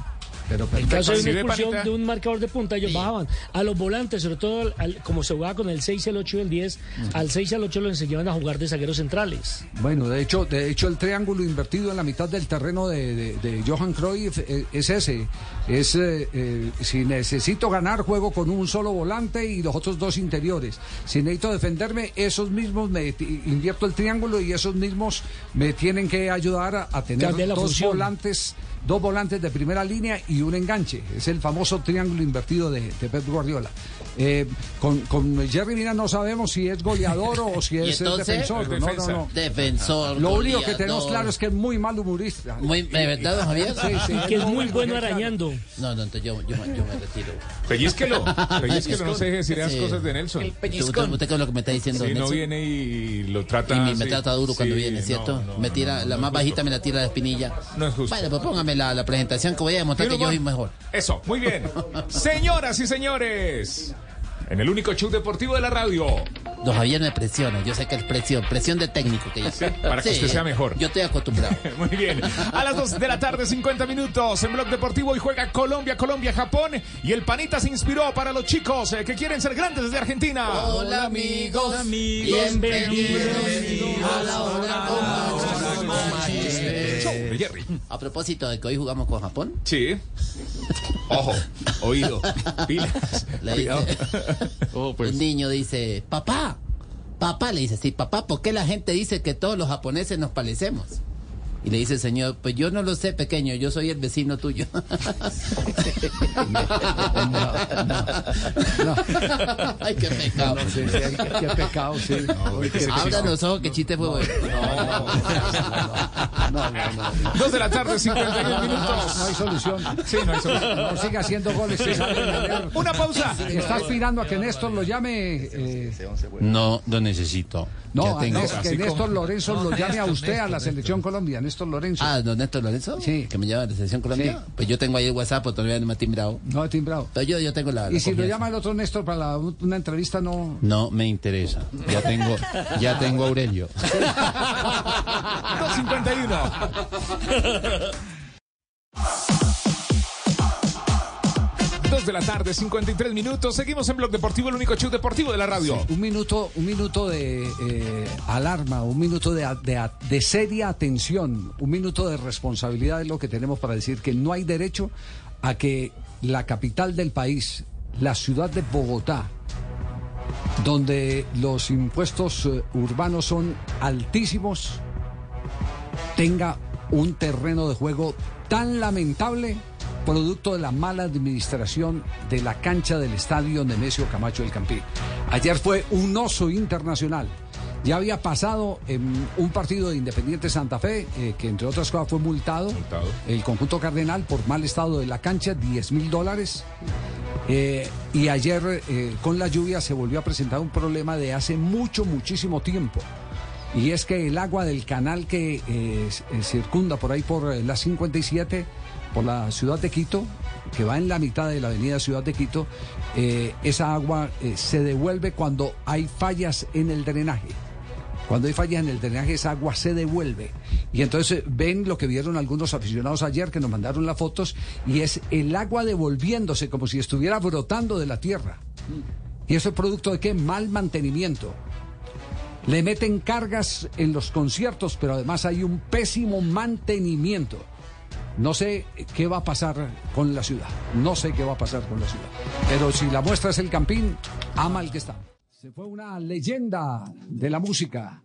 [SPEAKER 2] Pero
[SPEAKER 7] En caso de
[SPEAKER 9] ¿Sí
[SPEAKER 7] una expulsión
[SPEAKER 9] Panita?
[SPEAKER 7] de un marcador de punta, ellos bajaban. A los volantes, sobre todo, al- al- como se jugaba con el 6, el 8 y el 10, al 6 y al 8 los enseñaban a jugar de zagueros centrales.
[SPEAKER 2] Bueno, de hecho, de hecho el triángulo invertido en la mitad del terreno de, de- de Johan Cruyff eh, es ese. Es eh, eh, si necesito ganar juego con un solo volante y los otros dos interiores. Si necesito defenderme, esos mismos me invierto el triángulo y esos mismos me tienen que ayudar a, a tener dos
[SPEAKER 7] función.
[SPEAKER 2] volantes, dos volantes de primera línea y un enganche. Es el famoso triángulo invertido de, de Pep Guardiola. Eh, con, con Jerry Mina no sabemos si es goleador o si [LAUGHS]
[SPEAKER 15] ¿Y
[SPEAKER 2] es
[SPEAKER 15] entonces?
[SPEAKER 2] defensor. No, no, no.
[SPEAKER 15] Defensor.
[SPEAKER 2] Lo único que tenemos claro es que es muy mal humorista.
[SPEAKER 15] Muy, ¿De verdad, don Javier?
[SPEAKER 2] Sí, sí,
[SPEAKER 7] Y que es muy bueno arañando.
[SPEAKER 15] No, no, entonces yo, yo, me- yo me retiro.
[SPEAKER 9] Pellizquelo, [LAUGHS] pellizquelo, no se deje decir esas
[SPEAKER 15] Sí.
[SPEAKER 9] cosas de Nelson.
[SPEAKER 15] ¿Usted, usted, usted qué es lo que me está diciendo,
[SPEAKER 9] Si no viene y lo trata
[SPEAKER 15] Y me, trata duro cuando viene, ¿cierto?
[SPEAKER 9] no,
[SPEAKER 15] me tira,
[SPEAKER 9] no,
[SPEAKER 15] la más bajita me la tira de espinilla.
[SPEAKER 9] No es justo.
[SPEAKER 15] Bueno, pues póngame la, la presentación que voy a demostrar que
[SPEAKER 9] ¿Tiene
[SPEAKER 15] yo soy mejor.
[SPEAKER 9] Eso, muy bien. [LAUGHS] Señoras y señores, en el único show deportivo de la radio.
[SPEAKER 15] Don Javier me presiona, yo sé que es presión, presión de técnico que
[SPEAKER 9] Sí, para que usted sea mejor.
[SPEAKER 15] Yo estoy acostumbrado. [LAUGHS]
[SPEAKER 9] Muy bien. A las 2 de la tarde, 50 minutos en Blog Deportivo y juega Colombia, Colombia, Japón. Y el Panita se inspiró para los chicos eh, que quieren ser grandes desde Argentina.
[SPEAKER 15] Hola amigos,
[SPEAKER 7] Bienvenidos
[SPEAKER 15] a la hora con
[SPEAKER 9] de Jerry.
[SPEAKER 15] A propósito de que hoy jugamos con Japón,
[SPEAKER 9] Sí. Ojo, oído, [LAUGHS] pilas.
[SPEAKER 15] le
[SPEAKER 9] Cuidado. [LAUGHS] Ojo, pues.
[SPEAKER 15] un niño dice, papá, papá, le dice, sí, papá, ¿por qué la gente dice que todos los japoneses nos parecemos? Y le dice el señor, pues yo no lo sé, pequeño, yo soy el vecino tuyo. [LAUGHS] Ay, qué pecado.
[SPEAKER 2] Sí, sí, qué, qué pecado, sí.
[SPEAKER 15] Abra los ojos, que chiste fue bueno.
[SPEAKER 2] no, no, no.
[SPEAKER 9] Dos de la tarde, 51 minutos.
[SPEAKER 2] No hay solución.
[SPEAKER 9] Sí, no hay solución.
[SPEAKER 2] No siga haciendo goles.
[SPEAKER 9] Una pausa.
[SPEAKER 2] Está aspirando a que Néstor lo llame. eh,
[SPEAKER 11] No lo necesito.
[SPEAKER 2] No,
[SPEAKER 11] Ya
[SPEAKER 2] a
[SPEAKER 11] tengo-
[SPEAKER 2] Néstor- que Néstor Lorenzo lo llame a usted a la selección Colombia. Néstor Lorenzo.
[SPEAKER 15] Ah, don Néstor Lorenzo,
[SPEAKER 2] Sí.
[SPEAKER 15] que me llama de la selección Colombia.
[SPEAKER 2] Sí.
[SPEAKER 15] Pues yo tengo ahí el WhatsApp, pero todavía no me ha timbrado.
[SPEAKER 2] No, timbrado.
[SPEAKER 15] Pero yo, yo tengo la. la
[SPEAKER 2] Y si lo llama el otro Néstor para la- una entrevista, no.
[SPEAKER 11] No me interesa. Ya tengo, ya tengo a Aurelio. [LAUGHS]
[SPEAKER 9] 2.51. De la tarde, 53 minutos. Seguimos en Blog Deportivo, el único show deportivo de la radio.
[SPEAKER 2] Un minuto, un minuto de eh, alarma, un minuto de, de- de seria atención, un minuto de responsabilidad es lo que tenemos para decir que no hay derecho a que la capital del país, la ciudad de Bogotá, donde los impuestos eh, urbanos son altísimos, tenga un terreno de juego tan lamentable producto de la mala administración de la cancha del estadio Nemesio Camacho del Campín. Ayer fue un oso internacional. Ya había pasado en un partido de Independiente Santa Fe, eh, que entre otras cosas fue multado,
[SPEAKER 9] Multado.
[SPEAKER 2] el conjunto cardenal por mal estado de la cancha, 10 mil dólares. Eh, y ayer eh, con la lluvia se volvió a presentar un problema de hace mucho, muchísimo tiempo. Y es que el agua del canal que circunda por ahí por la 57, por la ciudad de Quito, que va en la mitad de la avenida Ciudad de Quito, eh, esa agua eh, se devuelve cuando hay fallas en el drenaje. Cuando hay fallas en el drenaje, esa agua se devuelve. Y entonces ven lo que vieron algunos aficionados ayer que nos mandaron las fotos y es el agua devolviéndose como si estuviera brotando de la tierra. ¿Y eso es producto de qué? Mal mantenimiento. Le meten cargas en los conciertos, pero además hay un pésimo mantenimiento. No sé qué va a pasar con la ciudad. No sé qué va a pasar con la ciudad. Pero si la muestra es el Campín, ama el que está. Se fue una leyenda de la música.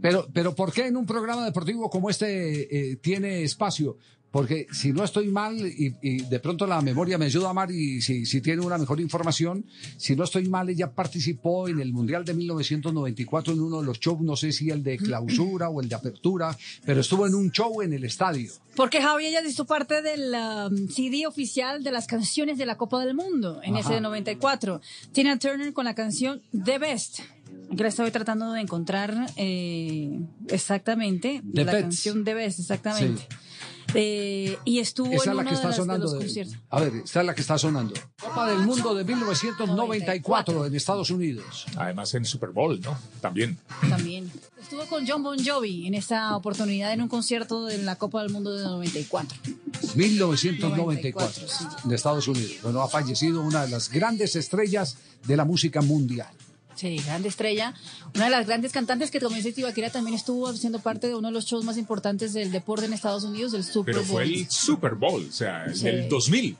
[SPEAKER 2] Pero, pero ¿por qué en un programa deportivo como este eh, tiene espacio? Porque si no estoy mal, y, y de pronto la memoria me ayuda a Mar, y si, si tiene una mejor información, si no estoy mal, ella participó en el Mundial de 1994 en uno de los shows, no sé si el de clausura o el de apertura, pero estuvo en un show en el estadio.
[SPEAKER 6] Porque Javi ella hizo parte del um, CD oficial de las canciones de la Copa del Mundo en
[SPEAKER 2] Ajá.
[SPEAKER 6] ese de 94. Tina Turner con la canción The Best. Que la estoy tratando de encontrar eh, exactamente.
[SPEAKER 2] The
[SPEAKER 6] la canción The Best, exactamente. Eh, y estuvo
[SPEAKER 2] Esa
[SPEAKER 6] en
[SPEAKER 2] la
[SPEAKER 6] uno
[SPEAKER 2] que
[SPEAKER 6] de,
[SPEAKER 2] está
[SPEAKER 6] las- de
[SPEAKER 2] sonando.
[SPEAKER 6] los
[SPEAKER 2] de-
[SPEAKER 6] conciertos.
[SPEAKER 2] a ver, esta es la que está sonando. Copa del Mundo de 1994 en Estados Unidos.
[SPEAKER 9] Además en Super Bowl, ¿no? También.
[SPEAKER 6] También. Estuvo con John Bon Jovi en esta oportunidad en un concierto de la Copa del Mundo de 94.
[SPEAKER 2] 1994 de Estados Unidos. Bueno, ha fallecido una de las grandes estrellas de la música mundial.
[SPEAKER 6] Sí, grande estrella. Una de las grandes cantantes que, como dice Tibaquira, también estuvo siendo parte de uno de los shows más importantes del deporte en Estados Unidos, el Super
[SPEAKER 9] Pero fue
[SPEAKER 6] Bowl.
[SPEAKER 9] el Super Bowl, o sea, el
[SPEAKER 6] Sí.
[SPEAKER 9] del 2000.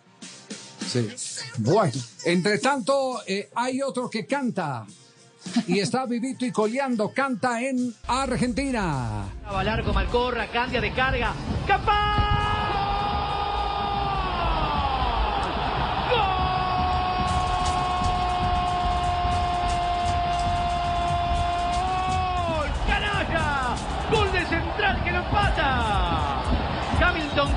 [SPEAKER 2] Sí. Bueno, entre tanto, eh, hay otro que canta. Y está [LAUGHS] vivito y coleando, canta en Argentina.
[SPEAKER 21] Va largo, Malcorra, Candia de carga. ¡Gol!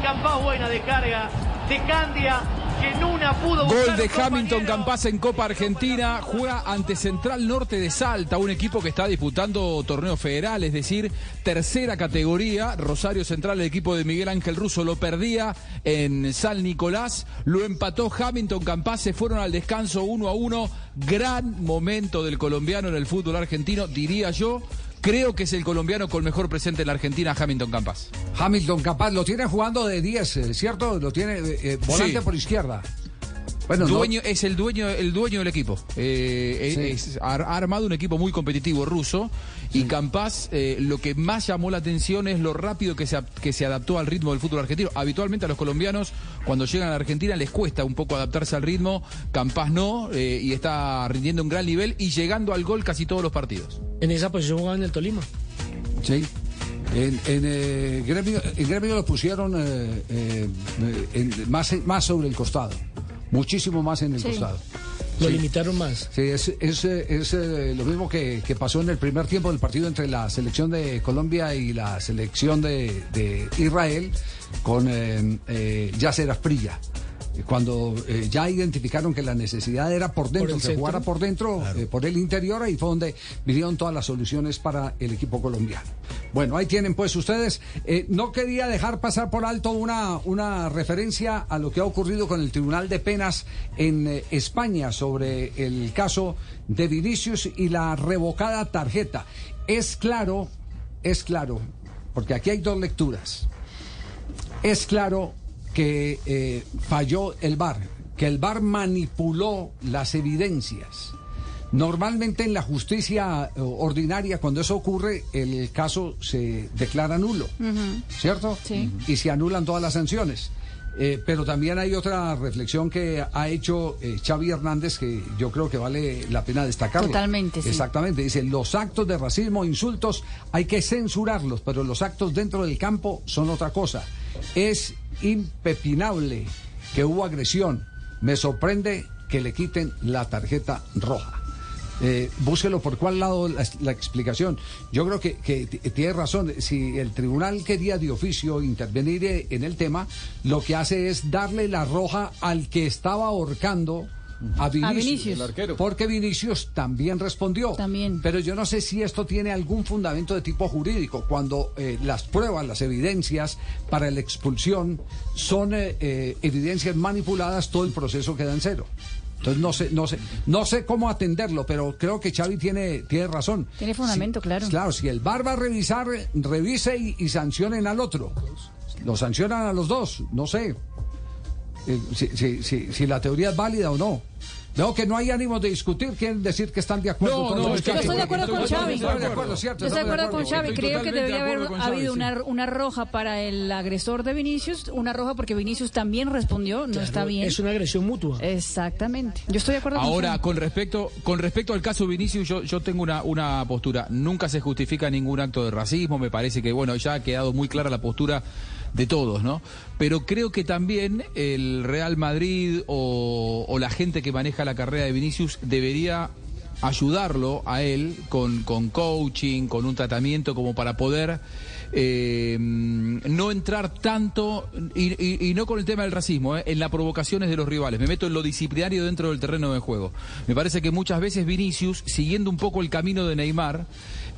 [SPEAKER 21] Campás buena de carga de Candia que en una pudo
[SPEAKER 1] Gol de Hamilton. Campas en Copa Argentina. Juega ante Central Norte de Salta, un equipo que está disputando torneo federal, es decir, tercera categoría. Rosario Central, el equipo de Miguel Ángel Russo, lo perdía en San Nicolás. Lo empató Hamilton Campas. Se fueron al descanso uno a uno. Gran momento del colombiano en el fútbol argentino, diría yo. Creo que es el colombiano con mejor presente en la Argentina, Hamilton Campas.
[SPEAKER 2] Hamilton capaz, lo tiene jugando de 10, eh, ¿cierto? Lo tiene eh, eh, volante
[SPEAKER 1] Sí.
[SPEAKER 2] por izquierda. Bueno, no-
[SPEAKER 1] dueño, es el dueño, el dueño del equipo. Eh,
[SPEAKER 2] Sí.
[SPEAKER 1] es- ha, ha armado un equipo muy competitivo ruso y Campas eh, lo que más llamó la atención es lo rápido que se, que se adaptó al ritmo del fútbol argentino. Habitualmente a los colombianos cuando llegan a la Argentina les cuesta un poco adaptarse al ritmo, Campas no eh, y está rindiendo un gran nivel y llegando al gol casi todos los partidos.
[SPEAKER 7] En esa posición jugaba en el Tolima.
[SPEAKER 2] Sí. En, en, eh, gremio, en Gremio lo pusieron eh, eh, en- más, más sobre el costado. Muchísimo más en el
[SPEAKER 7] Sí.
[SPEAKER 2] costado.
[SPEAKER 7] Lo
[SPEAKER 2] Sí.
[SPEAKER 7] limitaron más.
[SPEAKER 2] Sí, es, es, es, eh, lo mismo que, que pasó en el primer tiempo del partido entre la selección de Colombia y la selección de, de Israel con eh, eh, Yasser Asprilla. Cuando eh, ya identificaron que la necesidad era por dentro,
[SPEAKER 7] el
[SPEAKER 2] que
[SPEAKER 7] centro.
[SPEAKER 2] jugara por dentro, eh, por el interior, ahí fue donde vinieron todas las soluciones para el equipo colombiano. Bueno, ahí tienen pues ustedes. Eh, no quería dejar pasar por alto una, una referencia a lo que ha ocurrido con el Tribunal de Penas en España sobre el caso de Vinicius y la revocada tarjeta. Es claro, es claro, porque aquí hay dos lecturas. Es claro que eh, falló el VAR, que el VAR manipuló las evidencias. Normalmente en la justicia eh, ordinaria, cuando eso ocurre, el caso se declara nulo, ¿cierto?
[SPEAKER 6] Sí.
[SPEAKER 2] Y se anulan todas las sanciones. Eh, pero también hay otra reflexión que ha hecho eh, Xavi Hernández que yo creo que vale la pena destacar.
[SPEAKER 6] Totalmente, sí.
[SPEAKER 2] Exactamente. Dice, los actos de racismo, insultos, hay que censurarlos, pero los actos dentro del campo son otra cosa. Es impepinable que hubo agresión. Me sorprende que le quiten la tarjeta roja. Eh, búsquelo por cuál lado la, la explicación. Yo creo que, que tiene razón. Si el tribunal quería de oficio intervenir eh, en el tema, lo que hace es darle la roja al que estaba ahorcando a Vinicius.
[SPEAKER 6] Vinicius. El
[SPEAKER 1] arquero.
[SPEAKER 2] Porque Vinicius también respondió.
[SPEAKER 6] También.
[SPEAKER 2] Pero yo no sé si esto tiene algún fundamento de tipo jurídico. Cuando eh, las pruebas, las evidencias para la expulsión son eh, eh, evidencias manipuladas, todo el proceso queda en cero. Entonces no sé, no sé, no sé cómo atenderlo, pero creo que Xavi tiene, tiene razón.
[SPEAKER 6] Tiene fundamento,
[SPEAKER 2] Si-
[SPEAKER 6] claro.
[SPEAKER 2] Claro, si el VAR va a revisar, revise y, y sancionen al otro. Lo sancionan a los dos, no sé. Eh, si, si- si- si la teoría es válida o no. Veo que no hay ánimo de discutir, quieren decir que están de acuerdo.
[SPEAKER 1] No,
[SPEAKER 2] con
[SPEAKER 1] no,
[SPEAKER 6] Yo estoy de acuerdo con
[SPEAKER 1] Estoy
[SPEAKER 6] Xavi.
[SPEAKER 1] totalmente de acuerdo,
[SPEAKER 2] ¿cierto?
[SPEAKER 6] Yo estoy de acuerdo con Xavi.
[SPEAKER 1] Estoy
[SPEAKER 6] Creo que debería haber habido
[SPEAKER 1] sí.
[SPEAKER 6] una, una roja para el agresor de Vinicius, una roja porque Vinicius también respondió, no está bien.
[SPEAKER 7] Es una agresión mutua.
[SPEAKER 6] Exactamente. Yo estoy de acuerdo con
[SPEAKER 1] Ahora, con respecto, con respecto al caso Vinicius, yo, yo tengo una, una postura. Nunca se justifica ningún acto de racismo. Me parece que, bueno, ya ha quedado muy clara la postura de todos, ¿no? Pero creo que también el Real Madrid o, o la gente que maneja la carrera de Vinicius debería ayudarlo a él con, con coaching, con un tratamiento como para poder eh, no entrar tanto, y, y- no con el tema del racismo, eh, en las provocaciones de los rivales. Me meto en lo disciplinario dentro del terreno de juego. Me parece que muchas veces Vinicius, siguiendo un poco el camino de Neymar,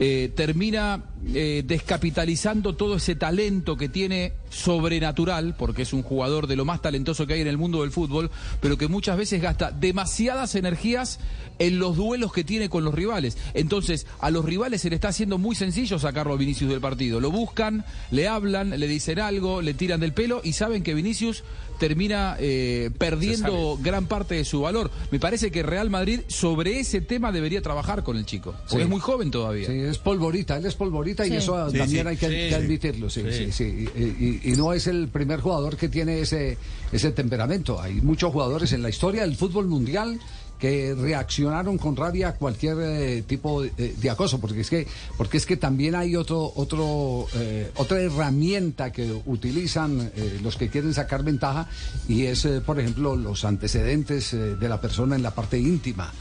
[SPEAKER 1] eh, termina eh, descapitalizando todo ese talento que tiene sobrenatural, porque es un jugador de lo más talentoso que hay en el mundo del fútbol, pero que muchas veces gasta demasiadas energías en los duelos que tiene con los rivales. Entonces, a los rivales se le está haciendo muy sencillo sacarlo a Vinicius del partido. Lo buscan, le hablan, le dicen algo, le tiran del pelo y saben que Vinicius termina eh, perdiendo gran parte de su valor. Me parece que Real Madrid sobre ese tema debería trabajar con el chico, porque
[SPEAKER 2] Sí.
[SPEAKER 1] es muy joven todavía.
[SPEAKER 2] Sí, es polvorita, él es polvorita y eso
[SPEAKER 1] Sí,
[SPEAKER 2] también
[SPEAKER 1] sí.
[SPEAKER 2] hay que,
[SPEAKER 1] Sí,
[SPEAKER 2] que
[SPEAKER 1] sí.
[SPEAKER 2] admitirlo, sí, sí,
[SPEAKER 1] Sí.
[SPEAKER 2] sí. Y, y- y no es el primer jugador que tiene ese, ese temperamento. Hay muchos jugadores en la historia del fútbol mundial que reaccionaron con rabia a cualquier eh, tipo de, de acoso, porque es que, porque es que también hay otro, otro, eh, otra herramienta que utilizan eh, los que quieren sacar ventaja y es, eh, por ejemplo, los antecedentes eh, de la persona en la parte íntima.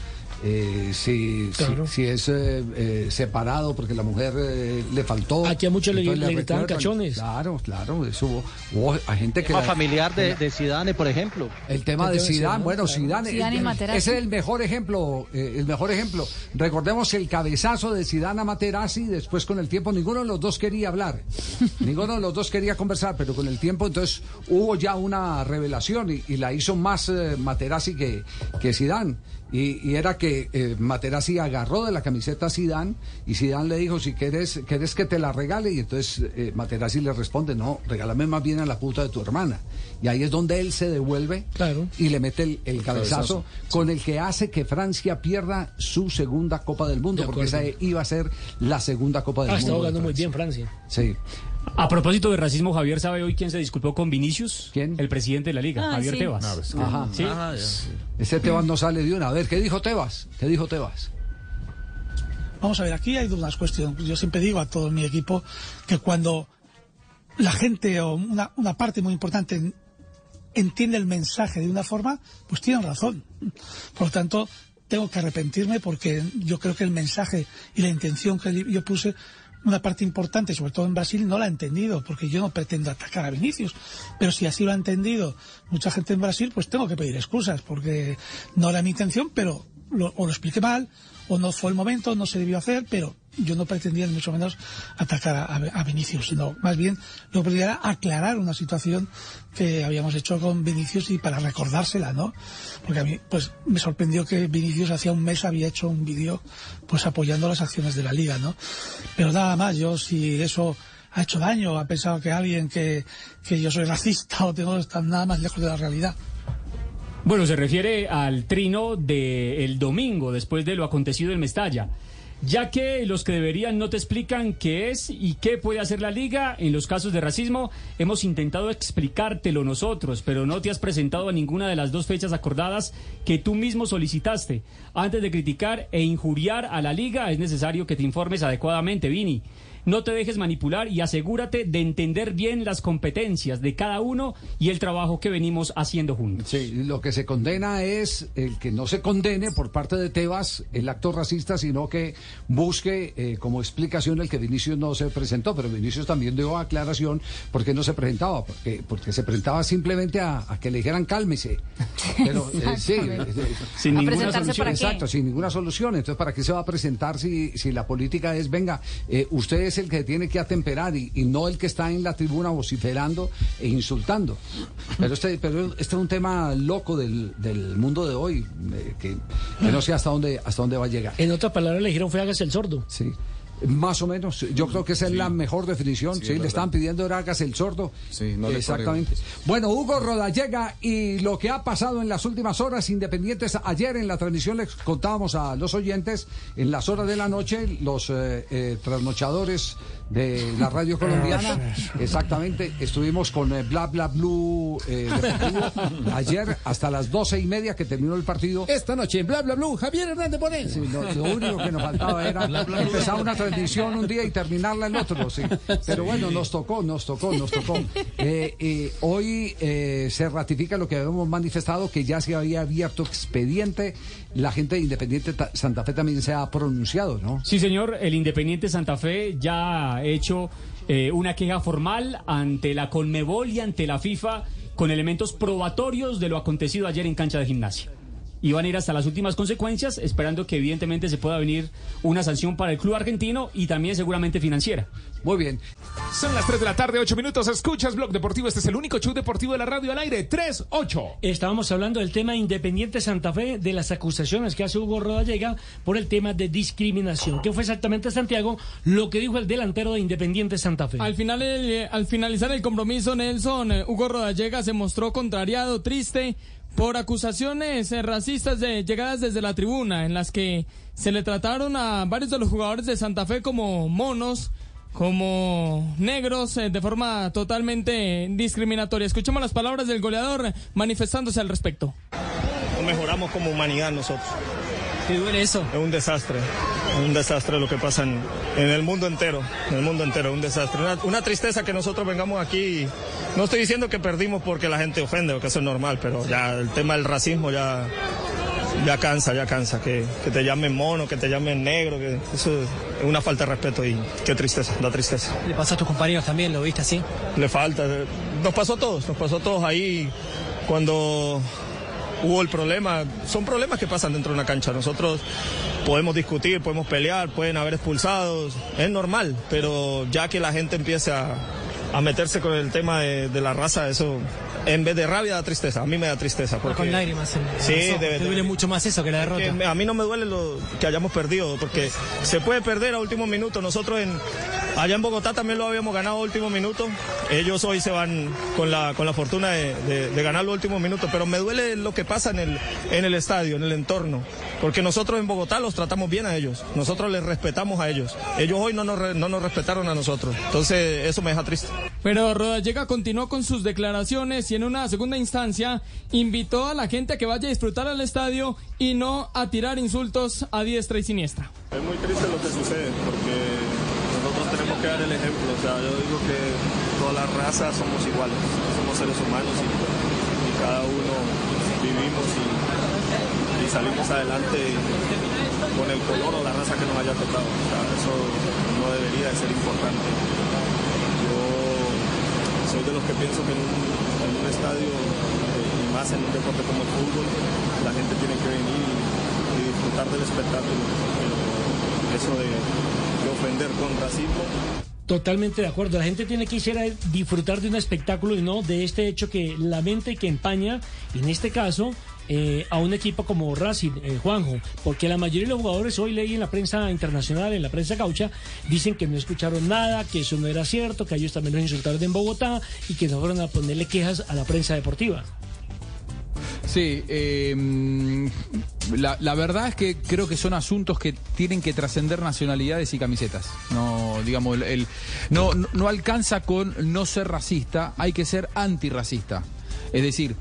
[SPEAKER 2] Eh, si, si-
[SPEAKER 7] Claro.
[SPEAKER 2] si es eh, eh, separado porque la mujer eh, le faltó.
[SPEAKER 7] Aquí a muchos le- le gritaban cachones.
[SPEAKER 2] Claro, claro, eso hubo, hubo a gente que... La-
[SPEAKER 11] familiar de, de Zidane, por ejemplo.
[SPEAKER 2] el tema de Zidane, bueno, Zidane,
[SPEAKER 6] Zidane y Materazzi.
[SPEAKER 2] ese es el mejor ejemplo, eh, el mejor ejemplo. Recordemos el cabezazo de Zidane a Materazzi, después con el tiempo ninguno de los dos quería hablar, [LAUGHS] ninguno de los dos quería conversar, pero con el tiempo entonces hubo ya una revelación y, y la hizo más eh, Materazzi que, que Zidane. Y, y era que eh, Materazzi agarró de la camiseta a Zidane y Zidane le dijo, si quieres, quieres que te la regale, y entonces eh, Materazzi le responde, no, regálame más bien a la puta de tu hermana. Y ahí es donde él se devuelve y le mete el, el cabezazo
[SPEAKER 7] cabezazo,
[SPEAKER 2] con el que hace que Francia pierda su segunda Copa del Mundo,
[SPEAKER 7] De
[SPEAKER 2] porque esa iba a ser la segunda Copa del
[SPEAKER 7] Ah, está
[SPEAKER 2] Mundo. de
[SPEAKER 7] jugando muy bien Francia.
[SPEAKER 2] Sí.
[SPEAKER 5] A propósito de racismo, Javier, ¿sabe hoy quién se disculpó con Vinicius?
[SPEAKER 2] ¿Quién?
[SPEAKER 5] El presidente de la liga,
[SPEAKER 6] Ah,
[SPEAKER 5] Javier
[SPEAKER 6] sí.
[SPEAKER 5] Tebas.
[SPEAKER 6] Ah,
[SPEAKER 1] pues,
[SPEAKER 2] Ajá.
[SPEAKER 5] ¿Sí?
[SPEAKER 18] Ah, ya.
[SPEAKER 2] Ese Tebas no sale de una. A ver, ¿qué dijo Tebas? ¿Qué dijo Tebas?
[SPEAKER 22] Vamos a ver, aquí hay unas cuestiones. Yo siempre digo a todo mi equipo que cuando la gente o una, una parte muy importante en- entiende el mensaje de una forma, pues tienen razón. Por lo tanto, tengo que arrepentirme porque yo creo que el mensaje y la intención que yo puse, una parte importante, sobre todo en Brasil, no la ha entendido, porque yo no pretendo atacar a Vinicius. Pero si así lo ha entendido mucha gente en Brasil, pues tengo que pedir excusas, porque no era mi intención, pero lo- o lo expliqué mal, o no fue el momento, no se debió hacer, pero yo no pretendía ni mucho menos atacar a, a Vinicius, sino más bien lo que era aclarar una situación que habíamos hecho con Vinicius y para recordársela, ¿no? Porque a mí, pues, me sorprendió que Vinicius hacía un mes había hecho un vídeo, pues, apoyando las acciones de la Liga, ¿no? Pero nada más, yo si eso ha hecho daño, ha pensado que alguien que, que yo soy racista o tengo estar nada más lejos de la realidad.
[SPEAKER 5] Bueno, se refiere al trino del domingo, después de lo acontecido en Mestalla. Ya que los que deberían no te explican qué es y qué puede hacer la liga en los casos de racismo, hemos intentado explicártelo nosotros, pero no te has presentado a ninguna de las dos fechas acordadas que tú mismo solicitaste. Antes de criticar e injuriar a la liga, es necesario que te informes adecuadamente, Vini. No te dejes manipular y asegúrate de entender bien las competencias de cada uno y el trabajo que venimos haciendo juntos.
[SPEAKER 2] Sí, lo que se condena es el que no se condene por parte de Tebas el acto racista, sino que busque eh, como explicación el que Vinicius no se presentó. Pero Vinicius también dio aclaración por qué no se presentaba, porque, porque se presentaba simplemente a, a que le dijeran cálmese. Pero eh, [LAUGHS] sí, eh,
[SPEAKER 5] Sin
[SPEAKER 6] ¿A
[SPEAKER 5] ninguna
[SPEAKER 6] presentarse
[SPEAKER 5] solución.
[SPEAKER 2] Exacto, sin ninguna solución. Entonces, ¿para qué se va a presentar si, si la política es, venga, eh, ustedes es el que tiene que atemperar y, y no el que está en la tribuna vociferando e insultando. Pero este, pero este es un tema loco del, del mundo de hoy, eh, que, que no sé hasta dónde, hasta dónde va a llegar.
[SPEAKER 7] En otras palabras le dijeron fue hágase el sordo.
[SPEAKER 2] Sí. Más o menos, yo creo que esa es la mejor definición. Sí,
[SPEAKER 1] es
[SPEAKER 2] le estaban pidiendo era hágase el sordo.
[SPEAKER 1] Sí, no le
[SPEAKER 2] Exactamente. Bueno, Hugo Rodallega y lo que ha pasado en las últimas horas independientes. Ayer en la transmisión les contábamos a los oyentes, en las horas de la noche, los eh, eh, trasnochadores de la radio colombiana. [LAUGHS] Exactamente, estuvimos con eh, Bla Bla Blue eh, Deportivo [LAUGHS] ayer hasta las doce y media que terminó el partido.
[SPEAKER 15] Esta noche, bla, bla, bla, Javier Hernández Moreno.
[SPEAKER 2] Sí, no, lo único que nos faltaba era
[SPEAKER 15] Bla, bla, bla.
[SPEAKER 2] empezar una transmisión un día y terminarla el otro, sí. [LAUGHS] Pero bueno, nos tocó, nos tocó, nos tocó. [LAUGHS] Eh, eh, hoy eh, se ratifica lo que habíamos manifestado, que ya se había abierto expediente. La gente de Independiente Ta- Santa Fe también se ha pronunciado, ¿no?
[SPEAKER 5] Sí, señor, el Independiente Santa Fe ya ha hecho eh, una queja formal ante la Conmebol y ante la FIFA con elementos probatorios de lo acontecido ayer en cancha de gimnasia. Y van a ir hasta las últimas consecuencias, esperando que evidentemente se pueda venir una sanción para el club argentino y también seguramente financiera.
[SPEAKER 2] Muy bien.
[SPEAKER 9] Son las 3 de la tarde, 8 minutos. Escuchas Blog Deportivo. Este es el único show deportivo de la radio al aire. 3, 8.
[SPEAKER 7] Estábamos hablando del tema Independiente Santa Fe, de las acusaciones que hace Hugo Rodallega por el tema de discriminación. ¿Qué fue exactamente, Santiago, lo que dijo el delantero de Independiente Santa Fe?
[SPEAKER 16] Al, final, el- al finalizar el compromiso, Nelson, eh, Hugo Rodallega se mostró contrariado, triste, por acusaciones eh, racistas de llegadas desde la tribuna, en las que se le trataron a varios de los jugadores de Santa Fe como monos, como negros, eh, de forma totalmente discriminatoria. Escuchemos las palabras del goleador manifestándose al respecto.
[SPEAKER 23] Mejoramos como humanidad nosotros.
[SPEAKER 16] ¿Qué duele eso?
[SPEAKER 23] Es un desastre, es un desastre lo que pasa en, en el mundo entero, en el mundo entero, un desastre. Una, una tristeza que nosotros vengamos aquí. no estoy diciendo que perdimos porque la gente ofende, porque eso es normal, pero ya el tema del racismo ya, ya cansa, ya cansa. Que, que te llamen mono, que te llamen negro, que eso es una falta de respeto y qué tristeza, da tristeza.
[SPEAKER 24] Le pasó a tus compañeros también, ¿lo viste así?
[SPEAKER 23] Le falta. Nos pasó a todos, nos pasó a todos ahí cuando hubo el problema. Son problemas que pasan dentro de una cancha. Nosotros podemos discutir, podemos pelear, pueden haber expulsados, es normal, pero ya que la gente empiece a, a meterse con el tema de, de la raza, eso en vez de rabia da tristeza. A mí me da tristeza. Porque,
[SPEAKER 24] Con lágrimas. en- en
[SPEAKER 23] Sí,
[SPEAKER 24] los
[SPEAKER 23] de-
[SPEAKER 24] Te duele mucho más eso que la derrota.
[SPEAKER 23] que a mí no me duele lo que hayamos perdido, porque se puede perder a último minuto. Nosotros en, allá en Bogotá también lo habíamos ganado a último minuto. Ellos hoy se van con la, con la fortuna de, de, de ganar a último minuto, pero me duele lo que pasa en el, en el estadio, en el entorno, porque nosotros en Bogotá los tratamos bien a ellos, nosotros les respetamos a ellos. Ellos hoy no nos, re- no nos respetaron a nosotros, entonces eso me deja triste.
[SPEAKER 16] Pero Rodallega continuó con sus declaraciones y en una segunda instancia invitó a la gente a que vaya a disfrutar al estadio y no a tirar insultos a diestra y siniestra.
[SPEAKER 23] Es muy triste lo que sucede porque nosotros tenemos que dar el ejemplo. O sea, yo digo que todas las razas somos iguales, somos seres humanos y, y cada uno vivimos y salimos adelante con el color o la raza que nos haya tocado. Eso no debería de ser importante. Yo soy de los que pienso que en un, en estadio eh, y más en un deporte como el fútbol, la gente tiene que venir y, disfrutar del espectáculo. Pero eso de, de ofender con racismo
[SPEAKER 7] Totalmente de acuerdo. La gente tiene que ir a disfrutar de un espectáculo y no de este hecho que lamenta y que empaña, en este caso, eh, a un equipo como Racing, eh, Juanjo. Porque la mayoría de los jugadores, hoy leí en la prensa internacional, en la prensa caucha, dicen que no escucharon nada, que eso no era cierto, que ellos también los insultaron en Bogotá y que no fueron a ponerle quejas a la prensa deportiva.
[SPEAKER 1] Sí, eh, la, verdad es que creo que son asuntos que tienen que trascender nacionalidades y camisetas. No, digamos, el, no, no alcanza con no ser racista, hay que ser antirracista. Es decir,